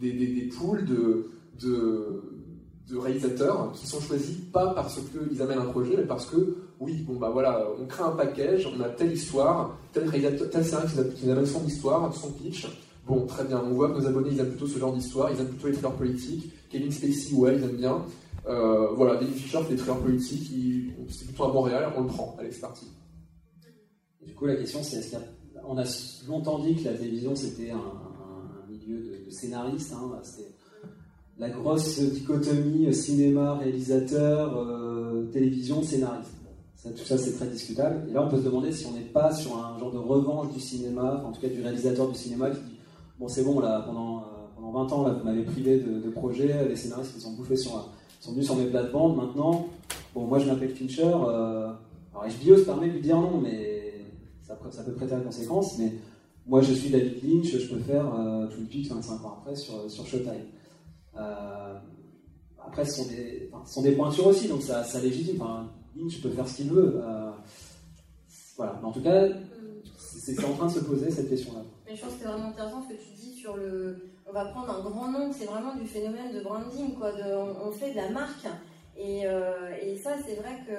Speaker 3: des, des, des, pools de, de, réalisateurs qui sont choisis pas parce qu'ils amènent un projet, mais parce que, oui, bon bah voilà, on crée un package, on a telle histoire, tel réalisateur, tel série qui amène son histoire, son pitch, Bon, très bien. On voit que nos abonnés, ils aiment plutôt ce genre d'histoire, ils aiment plutôt les thrillers politiques. Kevin Spacey, ouais, ils aiment bien. Euh, voilà, David Fisher fait des trailers politiques, c'est plutôt à Montréal, on le prend, allez, c'est parti.
Speaker 2: Du coup, la question c'est est-ce qu'on a longtemps dit que la télévision c'était un, milieu de, scénaristes, hein, c'était la grosse dichotomie cinéma-réalisateur, euh, télévision-scénariste. tout ça, c'est très discutable. Et là, on peut se demander si on n'est pas sur un genre de revanche du cinéma, en tout cas du réalisateur du cinéma, qui dit Bon, c'est bon, là, pendant, euh, pendant 20 ans, vous m'avez privé de, de, projets, les scénaristes qui sont sur, sont venus sur mes plates-bandes. Maintenant, bon, moi, je m'appelle Fincher. Euh, alors, HBO se permet de lui dire non, mais ça, peut prêter à conséquence. Mais moi, je suis David Lynch, je peux faire euh, Twin Peaks 25 ans après sur, sur Showtime. Euh, après, ce sont, des, enfin, ce sont des pointures aussi, donc ça, ça légitime. Lynch peut faire ce qu'il veut. Euh, voilà. Mais en tout cas, c'est en train de se poser cette question-là.
Speaker 4: Mais je pense que c'est vraiment intéressant ce que tu dis sur le. On va prendre un grand nom, c'est vraiment du phénomène de branding, quoi. De, on, fait de la marque. Et, euh, et ça, c'est vrai que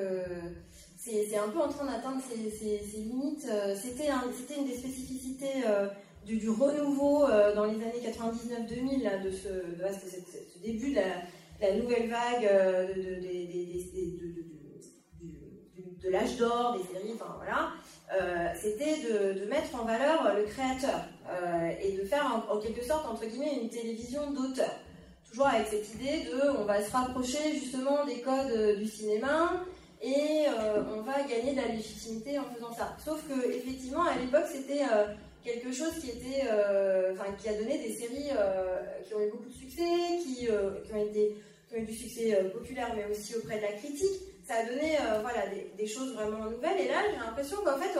Speaker 4: c'est un peu en train d'atteindre ses, limites. C'était un, une des spécificités du, renouveau euh, dans les années 99-2000, de, ce, début de la, nouvelle vague euh, de, l'âge d'or des séries, voilà, euh, c'était de, mettre en valeur le créateur et de faire en, quelque sorte, entre guillemets, une télévision d'auteur. Toujours avec cette idée de on va se rapprocher justement des codes du cinéma et on va gagner de la légitimité en faisant ça. Sauf que effectivement à l'époque c'était quelque chose qui était, euh, qui a donné des séries euh, qui ont eu beaucoup de succès, qui, euh, qui, ont, eu du succès populaire, mais aussi auprès de la critique. Ça a donné, voilà, des, choses vraiment nouvelles. Et là, j'ai l'impression qu'en fait,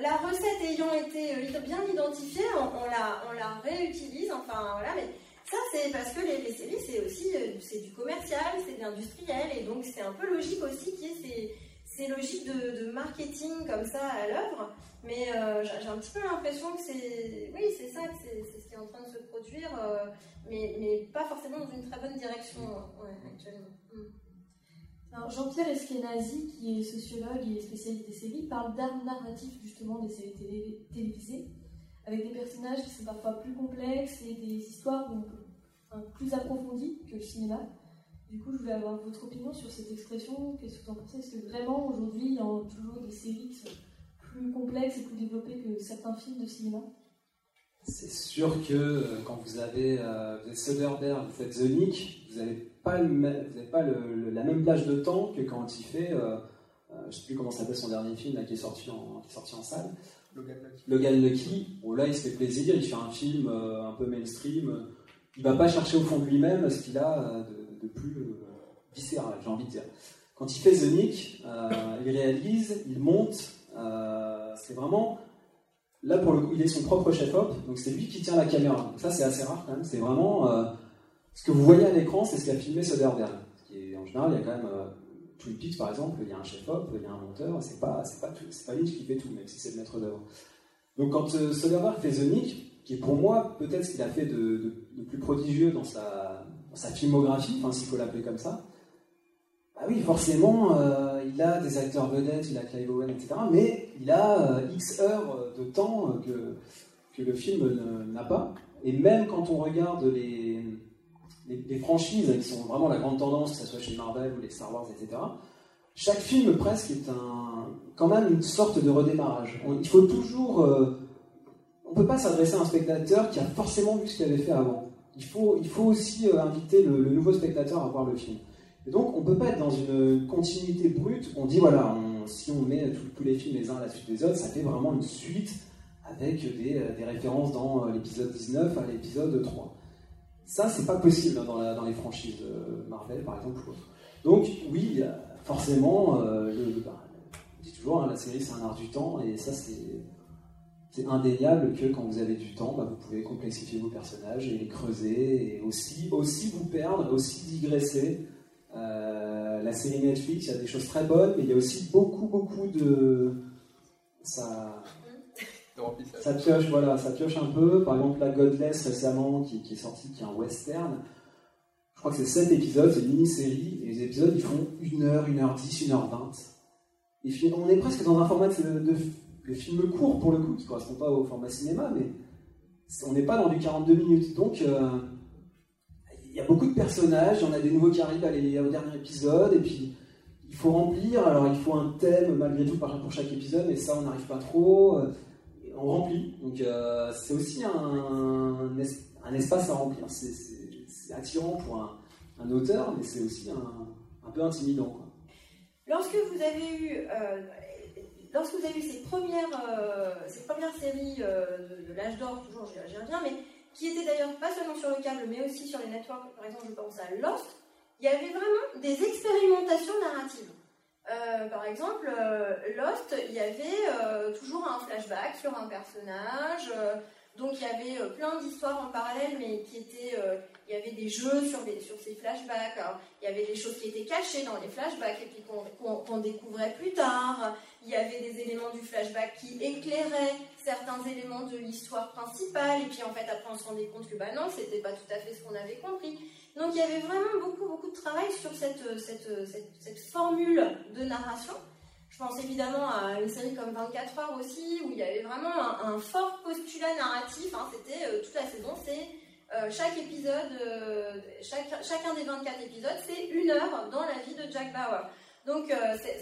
Speaker 4: la recette ayant été bien identifiée, on, la, on la réutilise. Enfin, voilà, mais ça, c'est parce que les, séries, c'est aussi c'est du commercial, c'est de l'industriel, et donc c'est un peu logique aussi qu'il y ait ces c'est logique de, marketing comme ça à l'œuvre, mais euh, j'ai un petit peu l'impression que c'est, oui, c'est ça, c'est ce qui est en train de se produire, euh, mais, mais, pas forcément dans une très bonne direction actuellement.
Speaker 5: Mm. Jean-Pierre Eskenazi, qui est sociologue et spécialiste des séries, parle d'art narratif justement des séries télévisées, avec des personnages qui sont parfois plus complexes et des histoires plus approfondies que le cinéma. Du coup, je voulais avoir votre opinion sur cette expression. Qu'est-ce que vous en pensez? Est-ce que vraiment, aujourd'hui, il y a toujours des séries qui sont plus complexes et plus développées que certains films de cinéma?
Speaker 2: C'est sûr que euh, quand vous avez, euh, Soderbergh, vous faites The Nick, vous n'avez pas, pas la même plage de temps que quand il fait, euh, je ne sais plus comment s'appelle son dernier film là, qui, est sorti en, qui est sorti en salle.
Speaker 3: Logan Lucky.
Speaker 2: Logan Lucky. Bon, là, il se fait plaisir, il fait un film un peu mainstream. Il ne va pas chercher au fond de lui-même ce qu'il a de de plus euh, viscéral, j'ai envie de dire. Quand il fait The Nick, euh, il réalise, il monte, euh, c'est vraiment là pour le coup, il est son propre chef-op, donc c'est lui qui tient la caméra. Ça, c'est assez rare quand même. C'est vraiment ce que vous voyez à l'écran, c'est ce qu'a filmé Soderbergh. Qui en général, il y a quand même Twin Peaks par exemple, il y a un chef-op, il y a un monteur. C'est pas, c'est pas, pas Lynch qui fait tout, même si c'est le maître d'œuvre. Donc quand Soderbergh fait The qui est pour moi peut-être ce qu'il a fait de, plus prodigieux dans sa filmographie, enfin s'il faut l'appeler comme ça, bah oui, forcément, euh, il a des acteurs vedettes, il a Clive Owen, etc. Mais il a euh, X heures de temps que, que le film n'a pas. Et même quand on regarde les, les, franchises qui sont vraiment la grande tendance, que ce soit chez Marvel ou les Star Wars, etc., chaque film presque est un, quand même une sorte de redémarrage. il faut toujours. Euh, on ne peut pas s'adresser à un spectateur qui a forcément vu ce qu'il avait fait avant il faut, il faut aussi euh, inviter le, nouveau spectateur à voir le film. Et donc, on ne peut pas être dans une continuité brute. On dit, voilà, si on met tous les films les uns à la suite des autres, ça fait vraiment une suite avec des, euh, références dans euh, l'épisode 19 à l'épisode 3. Ça, c'est pas possible dans, les franchises Marvel, par exemple. Donc, oui, forcément, bah, on dit toujours, hein, la série, c'est un art du temps, et ça, c'est c'est indéniable que quand vous avez du temps, bah, vous pouvez complexifier vos personnages et les creuser et aussi, aussi vous perdre, aussi digresser. Euh, la série Netflix, il y a des choses très bonnes, mais il y a aussi beaucoup, beaucoup de. Ça, ça pioche, voilà, ça pioche un peu. Par exemple, la Godless récemment, qui, est sortie, qui est un western. Je crois que c'est 7 épisodes, c'est une mini-série, et les épisodes ils font 1h, 1h10, 1h20. Et on est presque dans un format de, de le film court pour le coup, qui ne correspond pas au format cinéma, mais on n'est pas dans du 42 minutes. Donc, euh, il y a beaucoup de personnages, en a des nouveaux qui arrivent à les, au dernier épisode, et puis il faut remplir, alors il faut un thème malgré tout pour chaque épisode, mais ça on n'arrive pas trop, on remplit, donc c'est aussi un, espace à remplir, c'est attirant pour un, auteur, mais c'est aussi un, un, peu intimidant.
Speaker 4: Lorsque vous avez eu lorsque vous avez eu ces premières, euh, séries euh, de, l'âge d'or, toujours j'y reviens, mais qui étaient d'ailleurs pas seulement sur le câble, mais aussi sur les networks, par exemple je pense à Lost, il y avait vraiment des expérimentations narratives. Euh, par exemple, Lost, il y avait toujours un flashback sur un personnage, donc il y avait plein d'histoires en parallèle, mais qui étaient, il y avait des jeux sur, sur ces flashbacks, il y avait des choses qui étaient cachées dans les flashbacks et puis qu'on découvrait plus tard il y avait des éléments du flashback qui éclairaient certains éléments de l'histoire principale, et puis en fait après on se rendait compte que bah non, c'était pas tout à fait ce qu'on avait compris. Donc il y avait vraiment beaucoup beaucoup de travail sur cette, cette, cette, formule de narration. Je pense évidemment à une série comme 24 heures aussi, où il y avait vraiment un, fort postulat narratif, hein. c'était euh, toute la saison, c'est euh, chaque épisode, euh, chacun des 24 épisodes, c'est une heure dans la vie de Jack Bauer. Donc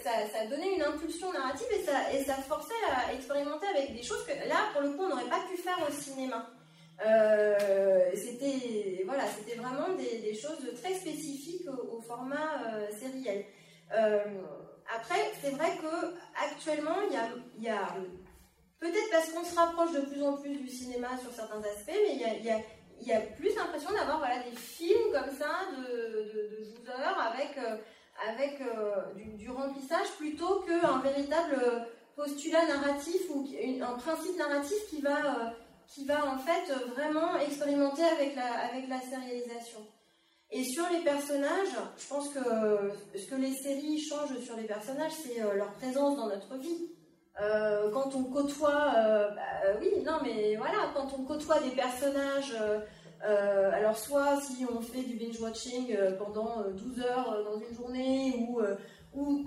Speaker 4: ça, ça, donnait une impulsion narrative et ça, et ça forçait à expérimenter avec des choses que là, pour le coup, on n'aurait pas pu faire au cinéma. C'était voilà, c'était vraiment des, choses très spécifiques au, format euh, sériel. Après, c'est vrai que actuellement, il y a, peut-être parce qu'on se rapproche de plus en plus du cinéma sur certains aspects, mais il y a, plus l'impression d'avoir des films comme ça de, de, de 12 heures avec avec euh, du, remplissage plutôt qu'un véritable postulat narratif ou un principe narratif qui va, euh, qui va en fait vraiment expérimenter avec la, avec la sérialisation. Et sur les personnages, je pense que ce que les séries changent sur les personnages, c'est euh, leur présence dans notre vie. quand on côtoie, bah, oui, non, mais voilà, quand on côtoie des personnages euh, alors soit si on fait du binge-watching euh, pendant 12 euh, heures dans une journée ou, ou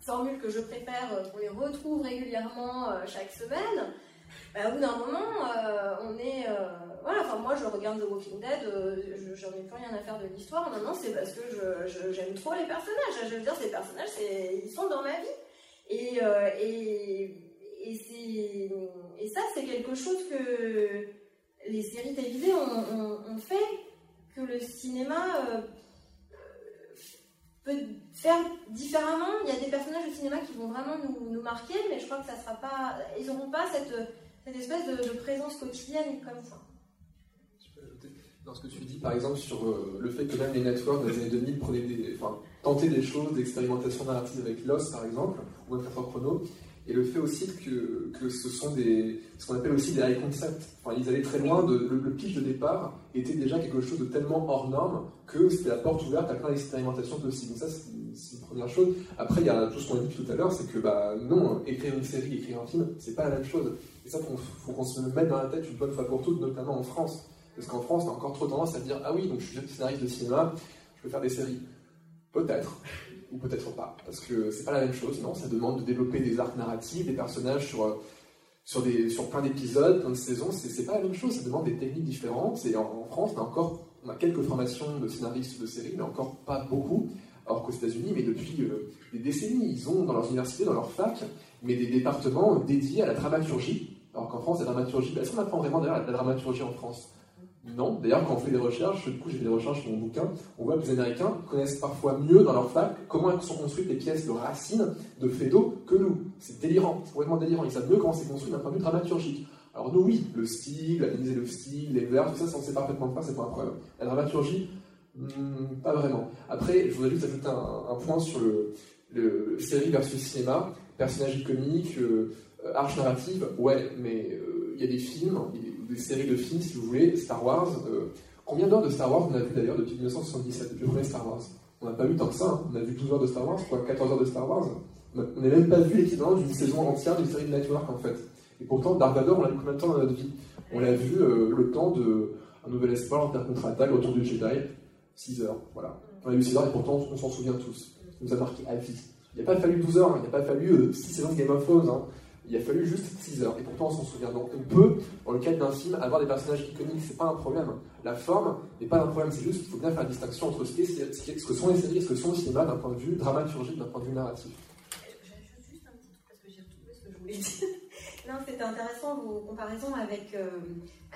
Speaker 4: formule que je préfère, qu'on les retrouve régulièrement chaque semaine, bah, au bout d'un moment, on est... voilà, enfin moi je regarde The Walking Dead, j'en ai plus rien à faire de l'histoire, non, c'est parce que j'aime trop les personnages, je veux dire, ces personnages, ils sont dans ma vie. Et, et, et, et ça, c'est quelque chose que les séries télévisées ont, fait que le cinéma euh, peut faire différemment. Il y a des personnages de cinéma qui vont vraiment nous, marquer, mais je crois que ça sera pas, ils n'auront pas cette, cette espèce de, présence quotidienne comme ça.
Speaker 3: Dans ce que tu dis, par exemple, sur euh, le fait que même les networks dans les années 2000 prenaient des, tentaient des choses, d'expérimentation narrative avec Lost, par exemple, ou avec Chrono, et le fait aussi que, que ce sont des, ce qu'on appelle aussi des high concepts. Enfin, ils allaient très loin, de, le, pitch de départ était déjà quelque chose de tellement hors norme que c'était la porte ouverte à plein d'expérimentations possibles. Donc ça, c'est une première chose. Après, il y a tout ce qu'on a dit tout à l'heure, c'est que bah, non, écrire une série, écrire un film, c'est pas la même chose. Et ça, il faut qu'on se mette dans la tête une bonne fois pour toutes, notamment en France. Parce qu'en France, on a encore trop tendance à dire Ah oui, donc je suis scénariste de cinéma, je peux faire des séries. Peut-être ou peut-être pas, parce que c'est pas la même chose, non Ça demande de développer des arcs narratifs, des personnages sur, euh, sur, des, sur plein d'épisodes, plein de saisons, c'est pas la même chose, ça demande des techniques différentes, et en, France, on a encore on a quelques formations de scénaristes de séries, mais encore pas beaucoup, alors qu'aux États-Unis, mais depuis euh, des décennies, ils ont dans leurs universités, dans leurs facs, mais des départements dédiés à la dramaturgie, alors qu'en France, la dramaturgie, est-ce qu'on apprend vraiment d'ailleurs la dramaturgie en France? Non. D'ailleurs, quand on fait des recherches, du coup, j'ai des recherches sur mon bouquin, on voit que les Américains connaissent parfois mieux dans leur fac comment sont construites les pièces de racines de Fédo que nous. C'est délirant, c'est complètement délirant. Ils savent mieux comment c'est construit d'un point de vue dramaturgique. Alors nous, oui, le style, analyser le style, les vers, tout ça, on sait parfaitement faire, c'est pas un problème. La dramaturgie, hmm, pas vraiment. Après, je voudrais juste ajouter un, point sur le, série versus cinéma, personnage comique, euh, arche narrative, ouais, mais euh, il y a des films, des séries de films, si vous voulez, Star Wars. Euh, combien d'heures de Star Wars on a vu d'ailleurs depuis 1977, depuis le premier Star Wars? On n'a pas vu tant que ça, hein. on a vu 12 heures de Star Wars, quoi, 14 heures de Star Wars. On n'a même pas vu l'équivalent d'une saison entière d'une série de network en fait. Et pourtant, Dark Vador, on l'a vu combien de temps dans notre vie? On l'a vu euh, le temps de Un Nouvel Espoir, Inter contre-attaque, Retour du Jedi, 6 heures, voilà. On a vu 6 heures et pourtant on s'en souvient tous. Ça nous a marqué à vie. Il n'a pas fallu 12 heures, hein. il n'a pas fallu 6 euh, saisons de Game of Thrones. Hein. il a fallu juste 6 heures. Et pourtant, on s'en souvient. Donc, on peut, dans le cadre d'un film, avoir des personnages iconiques, c'est pas un problème. La forme n'est pas un problème, c'est juste qu'il faut bien faire la distinction entre ce, ce que sont les séries et ce que sont le cinéma d'un point de vue dramaturgique, d'un point de vue narratif.
Speaker 4: Juste un petit truc parce que j'ai retrouvé ce que je voulais dire. C'était intéressant vos comparaisons avec, euh,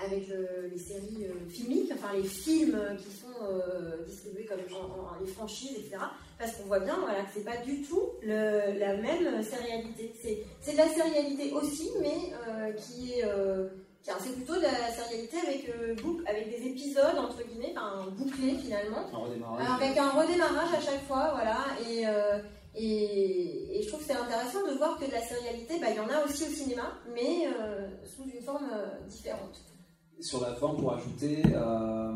Speaker 4: avec les séries euh, filmiques, enfin les films qui sont euh, distribués comme les franchises, etc. Parce qu'on voit bien voilà, que c'est pas du tout le, la même sérialité. C'est de la sérialité aussi, mais qui est c'est plutôt de la sérialité avec, avec des épisodes, entre guillemets, enfin, bouclés finalement. Avec un redémarrage à chaque fois, voilà. Et, et, je trouve que c'est intéressant de voir que de la sérialité, bah, il y en a aussi au cinéma, mais euh, sous une forme euh, différente.
Speaker 2: Sur la forme, pour ajouter, euh,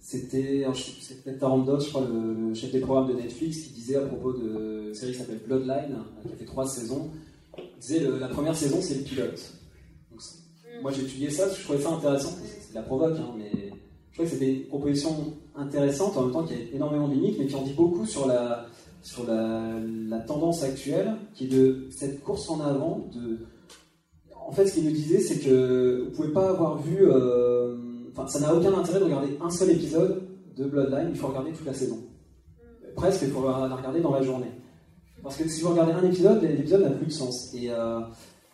Speaker 2: c'était peut-être Tarandos, je crois, le, chef des programmes de Netflix, qui disait à propos de une série qui s'appelle Bloodline, qui a fait trois saisons, il disait la première saison, c'est le pilote. Mm. Moi, j'ai étudié ça, je trouvais ça intéressant, c'est la provoque, hein, mais je trouvais que c'était une proposition intéressante, en même temps qu'il y a énormément de limites, mais qui en dit beaucoup sur la sur la, tendance actuelle, qui est de cette course en avant. De... En fait, ce qu'il nous disait, c'est que vous pouvez pas avoir vu. Euh, enfin, ça n'a aucun intérêt de regarder un seul épisode de Bloodline, il faut regarder toute la saison. Presque, il faut la regarder dans la journée. Parce que si vous regardez un épisode, l'épisode n'a plus de sens. Et euh,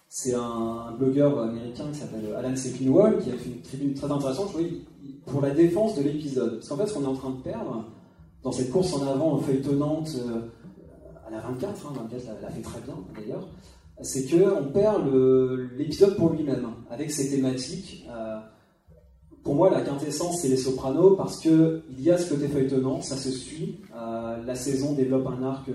Speaker 2: c'est un, blogueur américain qui s'appelle Alan Sepinwall qui a fait une tribune très intéressante pour la défense de l'épisode. Parce qu'en fait, ce qu'on est en train de perdre, dans cette course en avant feuilletonnante euh, à la 24, hein, 24 l'a fait très bien d'ailleurs, c'est qu'on perd l'épisode pour lui-même, avec ses thématiques. Euh, pour moi, la quintessence, c'est les sopranos, parce qu'il y a ce côté feuilletonnant, ça se suit. Euh, la saison développe un arc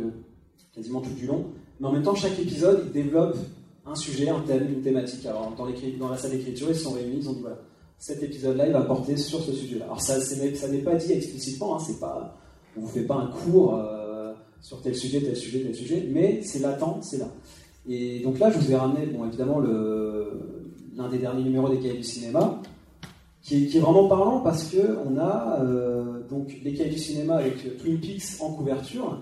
Speaker 2: quasiment tout du long, mais en même temps, chaque épisode, il développe un sujet, un thème, une thématique. Alors, dans, la salle d'écriture, ils se sont réunis, ils ont dit voilà, cet épisode-là, il va porter sur ce sujet-là. Alors, ça, ça n'est pas dit explicitement, hein, c'est pas on vous fait pas un cours euh, sur tel sujet, tel sujet, tel sujet, mais c'est latent, c'est là. Et donc là, je vous ai ramené, bon, évidemment, l'un des derniers numéros des cahiers du cinéma, qui est, vraiment parlant parce que on a euh, donc les cahiers du cinéma avec Twin Peaks en couverture.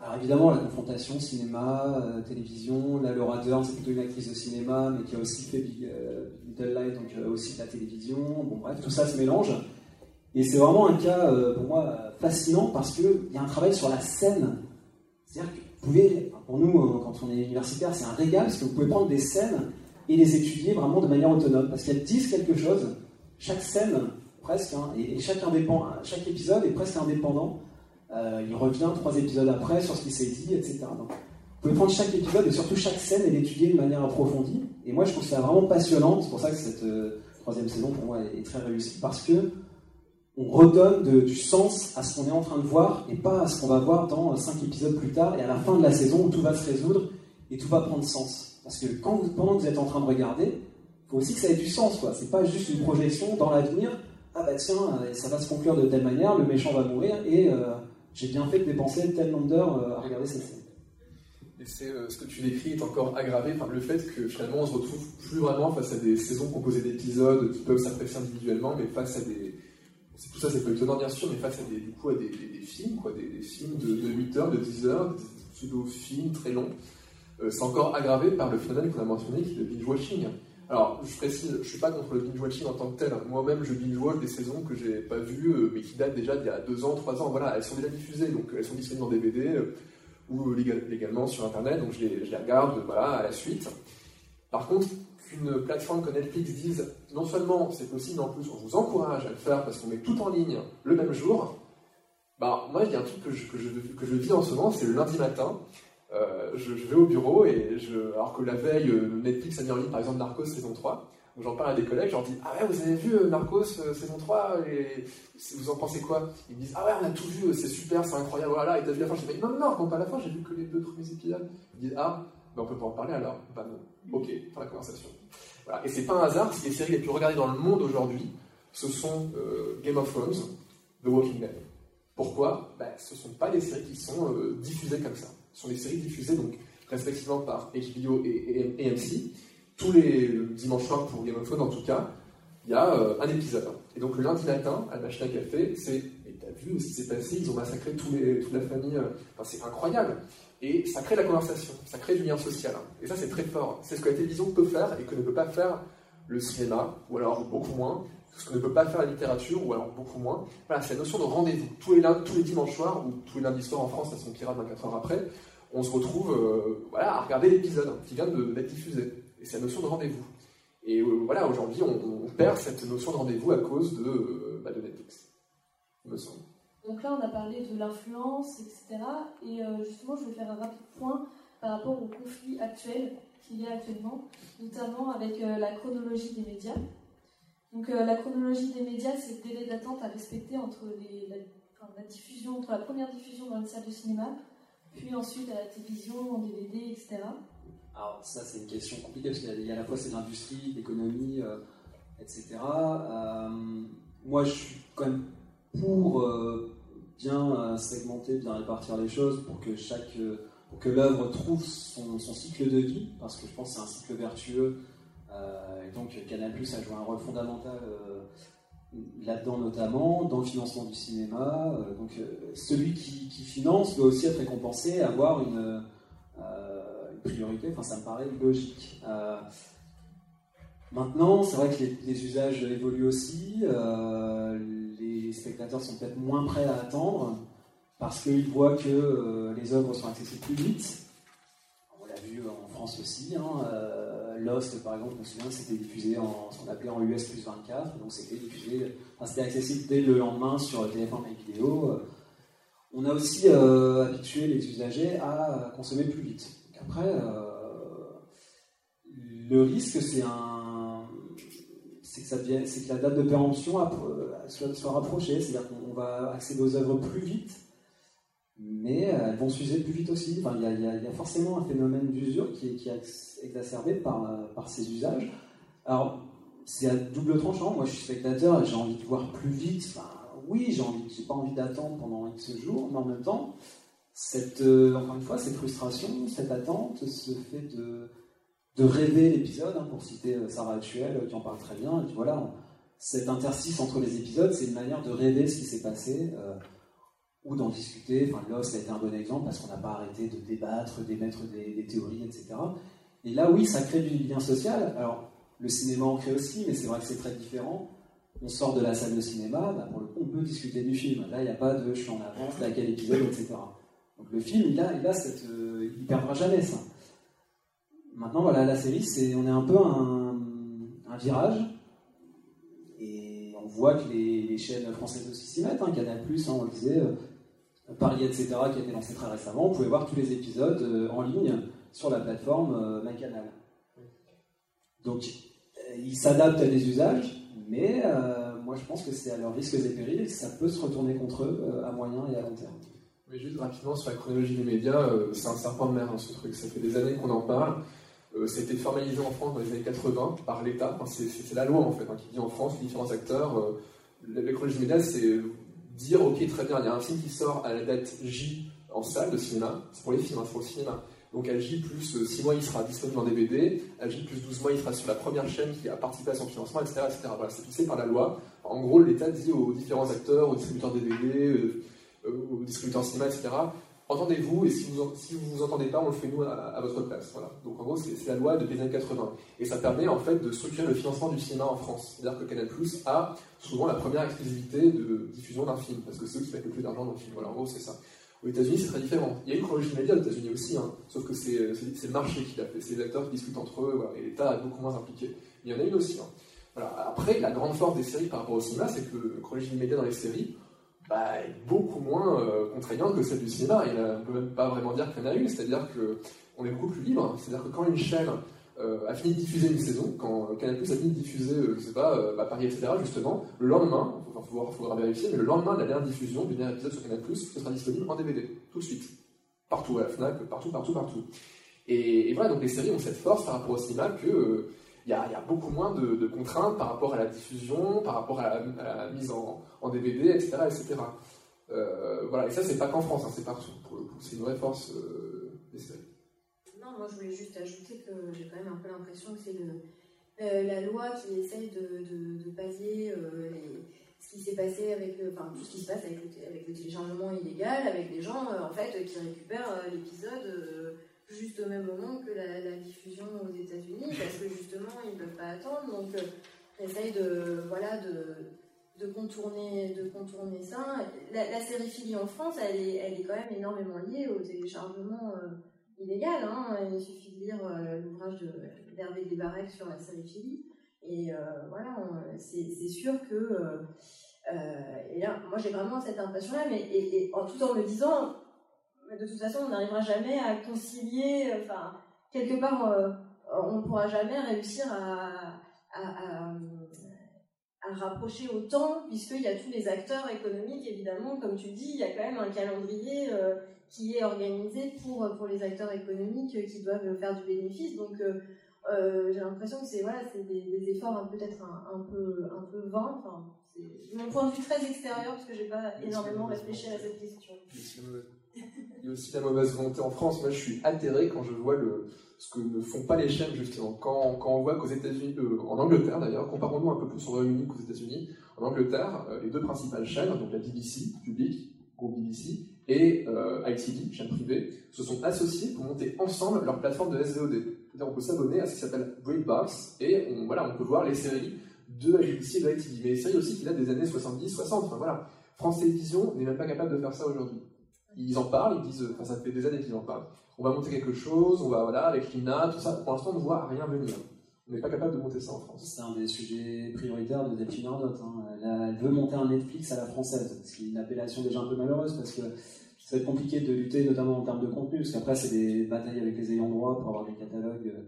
Speaker 2: Alors évidemment, la confrontation cinéma, euh, télévision. Là, Laura Dern, c'est plutôt une actrice de cinéma, mais qui a aussi fait Big, Little Light, donc aussi de la télévision. Bon, bref, tout ça se mélange. Et c'est vraiment un cas, euh, pour moi, fascinant parce qu'il y a un travail sur la scène. C'est-à-dire que vous pouvez, pour nous, euh, quand on est universitaire, c'est un régal parce que vous pouvez prendre des scènes et les étudier vraiment de manière autonome. Parce qu'elles disent quelque chose, chaque scène, presque, hein, et, chaque, indépendant, chaque épisode est presque indépendant. Euh, il revient trois épisodes après sur ce qui s'est dit, etc. Donc, vous pouvez prendre chaque épisode et surtout chaque scène et l'étudier de manière approfondie. Et moi, je trouve ça vraiment passionnant. C'est pour ça que cette troisième saison, pour moi, est, est très réussie. Parce que on redonne du sens à ce qu'on est en train de voir et pas à ce qu'on va voir dans cinq épisodes plus tard et à la fin de la saison où tout va se résoudre et tout va prendre sens. Parce que quand pendant que vous êtes en train de regarder, il faut aussi que ça ait du sens. quoi. C'est pas juste une projection dans l'avenir. Ah bah tiens, euh, ça va se conclure de telle manière, le méchant va mourir et euh, j'ai bien fait de dépenser tel nombre d'heures euh, à regarder cette scène.
Speaker 3: Et c'est ce que tu décris est encore aggravé par le fait que finalement on se retrouve plus vraiment face à des saisons composées d'épisodes qui peuvent s'apprécier individuellement, mais face à des, tout ça, c'est pas étonnant, bien sûr, mais face à des, du coup, à des, films, quoi, des, films de, 8 heures, de 10 heures, des pseudo-films très longs, euh, c'est encore aggravé par le phénomène qu'on a mentionné, qui est le binge-watching. Alors, je précise, je suis pas contre le binge-watching en tant que tel. Moi-même, je binge-watch des saisons que j'ai pas vues, euh, mais qui datent déjà d'il y a 2 ans, 3 ans. Voilà, elles sont déjà diffusées, donc elles sont disponibles en DVD euh, ou légalement sur Internet, donc je les, je les regarde voilà, à la suite. Par contre, qu'une plateforme comme Netflix dise non seulement c'est possible, mais en plus on vous encourage à le faire parce qu'on met tout en ligne le même jour, bah, moi il y a un truc que je, que je, que vis en ce moment, c'est le lundi matin. Euh, je, vais au bureau et je, alors que la veille, euh, Netflix a mis en ligne par exemple Narcos saison 3, donc j'en parle à des collègues, je leur dis Ah ouais, vous avez vu euh, Narcos saison 3 et vous en pensez quoi? Ils me disent Ah ouais, on a tout vu, c'est super, c'est incroyable, voilà, et t'as vu la fin Je dis Non, non, non, pas la fin, j'ai vu que les deux premiers épisodes. Ils disent Ah, ben on peut pas en parler alors Bah non, ok, fin la conversation. Et c'est pas un hasard si les séries les plus regardées dans le monde aujourd'hui, ce sont euh, Game of Thrones, The Walking Dead. Pourquoi? Ben, Ce ne sont pas des séries qui sont euh, diffusées comme ça. Ce sont des séries diffusées donc respectivement par HBO et, AMC. Tous les dimanches pour Game of Thrones en tout cas, il y a euh, un épisode. Et donc le lundi matin, à la machine à café, c'est et t'as vu ce qui s'est passé, ils ont massacré tous les, toute la famille. Enfin, c'est incroyable. Et ça crée la conversation, ça crée du lien social. Et ça, c'est très fort. C'est ce que la télévision peut faire et que ne peut pas faire le cinéma, ou alors beaucoup moins. Ce que ne peut pas faire la littérature, ou alors beaucoup moins. Voilà, c'est la notion de rendez-vous. Tous les, tous les dimanches soirs, ou tous les lundis soirs en France, ça son pirate 24 heures après, on se retrouve euh, voilà, à regarder l'épisode qui vient d'être diffusé. Et c'est la notion de rendez-vous. Et euh, voilà, aujourd'hui, on, perd cette notion de rendez-vous à cause de, euh, bah, de Netflix, me semble.
Speaker 5: Donc là, on a parlé de l'influence, etc. Et euh, justement, je vais faire un rapide point par rapport au conflit actuel qu'il y a actuellement, notamment avec euh, la chronologie des médias. Donc euh, la chronologie des médias, c'est le délai d'attente à respecter entre la, diffusion, entre la première diffusion dans une salle de cinéma, puis ensuite à la télévision, en DVD, etc.
Speaker 2: Alors ça, c'est une question compliquée parce qu'il y, a à la fois c'est l'industrie, l'économie, etc. moi, je suis quand même pour euh, bien euh, segmenter, bien répartir les choses, pour que chaque euh, pour que l'œuvre trouve son, cycle de vie, parce que je pense que c'est un cycle vertueux. et donc Canal a joué un rôle fondamental là-dedans notamment, dans le financement du cinéma. donc celui qui, finance doit aussi être récompensé, avoir une, priorité, enfin ça me paraît logique. maintenant, c'est vrai que les, usages évoluent aussi les spectateurs sont peut-être moins prêts à attendre parce qu'ils voient que euh, les œuvres sont accessibles plus vite. On l'a vu en France aussi. Hein, euh, Lost, par exemple, je me souviens, c'était diffusé en ce en US plus 24, donc c'était diffusé, c'était accessible dès le lendemain sur TF1 Make Vidéo. On a aussi euh, habitué les usagers à consommer plus vite. après, le risque, c'est un c'est que, la date de péremption soit, soit rapprochée, c'est-à-dire qu'on va accéder aux œuvres plus vite, mais elles vont s'user plus vite aussi. Enfin, il, y a, forcément un phénomène d'usure qui, est exacerbé par, ces usages. Alors, c'est à double tranchant. Moi, je suis spectateur j'ai envie de voir plus vite. Enfin, oui, j'ai pas envie d'attendre pendant X jours, mais en même temps, cette, euh, encore une fois, cette frustration, cette attente se fait de, de rêver l'épisode, hein, pour citer euh, Sarah Actuel euh, qui en parle très bien. Et puis voilà, cet interstice entre les épisodes, c'est une manière de rêver ce qui s'est passé euh, ou d'en discuter. Enfin, Lost a été un bon exemple parce qu'on n'a pas arrêté de débattre, d'émettre des, théories, etc. Et là, oui, ça crée du lien social. Alors, le cinéma en crée aussi, mais c'est vrai que c'est très différent. On sort de la salle de cinéma, bah, on peut discuter du film. Là, il n'y a pas de je suis en avance, là, quel épisode, etc. Donc le film, il a, il a cette, il perdra jamais ça. Maintenant, voilà, la série, c'est, on est un peu un, virage. Et on voit que les, chaînes françaises aussi s'y mettent. Hein, Canal, hein, on le disait, euh, Paris, etc., qui a été lancé très récemment. On pouvait voir tous les épisodes euh, en ligne sur la plateforme euh, MyCanal. Donc, ils s'adaptent à des usages, mais moi je pense que c'est à leurs risques et périls ça peut se retourner contre eux à moyen et à long terme.
Speaker 3: Mais juste rapidement sur la chronologie des médias, c'est un serpent de mer hein, ce truc. Ça fait des années qu'on en parle. Euh, c'était formalisé en France dans les années 80 par l'État. c'est la loi en fait hein, qui dit en France les différents acteurs. Euh, l'écologie médias, c'est dire ok très bien, il y a un film qui sort à la date J en salle de cinéma. C'est pour les films, hein, c'est pour le cinéma. Donc à J plus 6 euh, mois, il sera disponible en DVD. À J plus 12 mois, il sera sur la première chaîne qui a participé à son financement, etc. C'est fixé par la loi. En gros, l'État dit aux différents acteurs, aux distributeurs DVD, aux distributeurs cinéma, etc entendez-vous, et si vous si vous, vous entendez pas, on le fait nous à, votre place. Voilà. Donc en gros, c'est la loi depuis les années 80. Et ça permet en fait de structurer le financement du cinéma en France. C'est-à-dire que Canal Plus a souvent la première exclusivité de diffusion d'un film, parce que c'est eux qui mettent le plus d'argent dans le film. Voilà, en gros, c'est ça. Aux États-Unis, c'est très différent. Il y a une chronologie média aux États-Unis aussi, hein. sauf que c'est le marché qui l'a fait. C'est les acteurs qui discutent entre eux, et l'État est beaucoup moins impliqué. Il y en a une aussi. Hein. Voilà. Après, la grande force des séries par rapport au cinéma, c'est que la chronologie média dans les séries, bah, beaucoup moins euh, contraignante que celle du cinéma. Et on ne peut même pas vraiment dire qu'il y en a une, c'est-à-dire qu'on est beaucoup plus libre. C'est-à-dire que quand une chaîne euh, a fini de diffuser une saison, quand Canal Plus a fini de diffuser, euh, je sais pas, bah, Paris, etc., justement, le lendemain, il faudra, vérifier, mais le lendemain de la dernière diffusion du dernier épisode sur Canal Plus, ce sera disponible en DVD, tout de suite. Partout, à la Fnac, partout, partout, partout. Et, voilà, donc les séries ont cette force par rapport au cinéma que il y, a beaucoup moins de, contraintes par rapport à la diffusion, par rapport à la, mise en, DVD, etc. etc. Euh, voilà, et ça, c'est pas qu'en France, hein, c'est partout. C'est une vraie force euh, des séries.
Speaker 4: Non, moi, je voulais juste ajouter que j'ai quand même un peu l'impression que c'est euh, la loi qui essaye de, de, baser ce qui s'est passé avec enfin, tout ce qui se passe avec le, avec le téléchargement illégal, avec des gens en fait qui récupèrent l'épisode juste au même moment que la, diffusion aux États-Unis, parce que justement, ils ne peuvent pas attendre. Donc, euh, essaye de, voilà, de, de, contourner, de contourner ça. La, la sériphilie en France, elle est, elle est quand même énormément liée au téléchargement euh, illégal. Hein. Il suffit de lire euh, l'ouvrage d'Hervé Desbarek sur la sériphilie. Et voilà, c'est sûr que. et là, moi j'ai vraiment cette impression-là, mais et, et, en, tout en me disant, de toute façon, on n'arrivera jamais à concilier, enfin, quelque part, euh, on ne pourra jamais réussir à, à, rapprocher autant, puisqu'il y a tous les acteurs économiques, évidemment, comme tu dis, il y a quand même un calendrier euh, qui est organisé pour, pour les acteurs économiques qui doivent faire du bénéfice. Donc, euh, j'ai l'impression que c'est voilà, c'est des, efforts peut-être un, peu, un peu vains. Enfin, c'est mon point de vue très extérieur, parce que je n'ai pas énormément réfléchi à cette question.
Speaker 3: Il y a aussi la mauvaise volonté en France. Moi, je suis atterré quand je vois ce que ne font pas les chaînes, justement. Quand, on voit qu'aux États-Unis, euh, en Angleterre d'ailleurs, comparons-nous un peu plus au Royaume-Uni qu'aux États-Unis, en Angleterre, euh, les deux principales chaînes, donc la BBC, publique, groupe BBC, et euh, ITV, chaîne privée, se sont associées pour monter ensemble leur plateforme de SVOD. On peut s'abonner à ce qui s'appelle Breakbox, et on, peut voir les séries de la BBC et de ITV, mais les séries aussi qui datent des années 70, 60. Enfin voilà, France Télévisions n'est même pas capable de faire ça aujourd'hui. Ils en parlent, ils disent, enfin ça fait des années qu'ils en parlent. On va monter quelque chose, on va, voilà, avec l'INA, tout ça. Pour l'instant, on ne voit rien venir. On n'est pas capable de monter ça en France.
Speaker 2: C'est un des sujets prioritaires de Delphine Arnott. Hein. Elle, veut monter un Netflix à la française, ce qui est une appellation déjà un peu malheureuse parce que ça va être compliqué de lutter, notamment en termes de contenu, parce qu'après, c'est des batailles avec les ayants droit pour avoir des catalogues euh,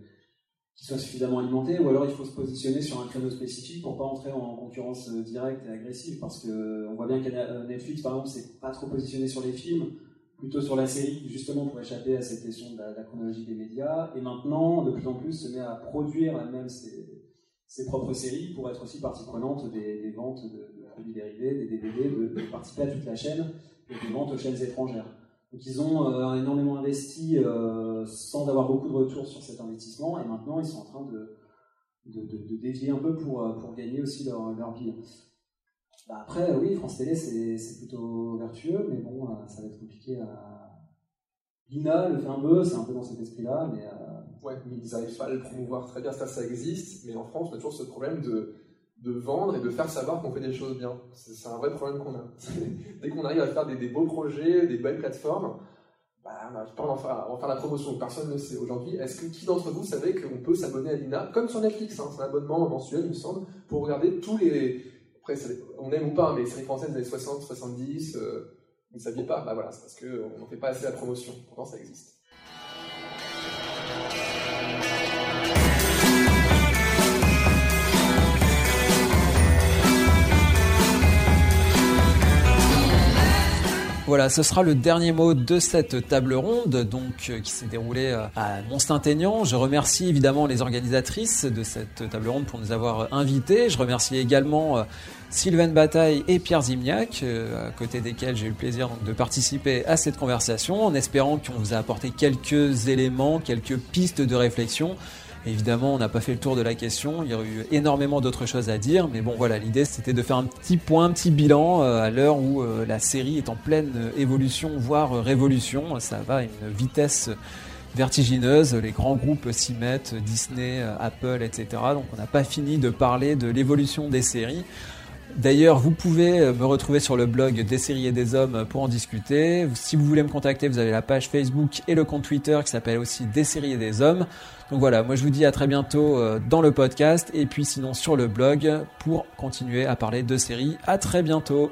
Speaker 2: qui soient suffisamment alimentés, ou alors il faut se positionner sur un créneau spécifique pour pas entrer en concurrence euh, directe et agressive, parce que euh, on voit bien que Netflix, par exemple, c'est pas trop positionné sur les films, plutôt sur la série, justement pour échapper à cette question de la, chronologie des médias, et maintenant, de plus en plus, se met à produire elle-même ses, ses, propres séries pour être aussi partie prenante des, ventes de, produits dérivés, des DVD, de, participer à toute la chaîne et des ventes aux chaînes étrangères. Donc ils ont euh, énormément investi euh, sans avoir beaucoup de retours sur cet investissement, et maintenant ils sont en train de, de, dévier un peu pour, euh, pour gagner aussi leur, leur vie. Bah après, oui, France Télé, c'est plutôt vertueux, mais bon, ça va être compliqué à. Lina le fait un c'est un peu dans cet esprit-là, mais. Euh,
Speaker 3: ouais, mais ils le promouvoir très bien, ça, ça existe, mais en France, on a toujours ce problème de, de vendre et de faire savoir qu'on fait des choses bien. C'est un vrai problème qu'on a. Dès qu'on arrive à faire des, beaux projets, des belles plateformes, bah, on n'arrive pas en, faire, la promotion, personne ne le sait. Aujourd'hui, est-ce que qui d'entre vous savait qu'on peut s'abonner à Lina, comme sur Netflix, hein, c'est un abonnement mensuel, il me semble, pour regarder tous les après, on aime ou pas, mais les séries françaises des années 60, 70, euh, vous ne saviez pas? Bah voilà, c'est parce qu'on n'en fait pas assez la promotion. Pourtant, ça existe.
Speaker 1: Voilà, ce sera le dernier mot de cette table ronde, euh, qui s'est déroulée euh, à Mont-Saint-Aignan. Je remercie évidemment les organisatrices de cette table ronde pour nous avoir invités. Je remercie également euh, Sylvain Bataille et Pierre Zimniak, à côté desquels j'ai eu le plaisir de participer à cette conversation, en espérant qu'on vous a apporté quelques éléments, quelques pistes de réflexion Évidemment, on n'a pas fait le tour de la question, il y aurait eu énormément d'autres choses à dire, mais bon voilà, l'idée c'était de faire un petit point, un petit bilan euh, à l'heure où euh, la série est en pleine évolution, voire révolution. Ça va à une vitesse vertigineuse, les grands groupes s'y mettent, Disney, Apple, etc. Donc on n'a pas fini de parler de l'évolution des séries. D'ailleurs, vous pouvez euh, me retrouver sur le blog des séries et des hommes pour en discuter. Si vous voulez me contacter, vous avez la page Facebook et le compte Twitter qui s'appelle aussi des séries et des hommes. Donc voilà, moi je vous dis à très bientôt euh, dans le podcast et puis sinon sur le blog pour continuer à parler de séries. À très bientôt.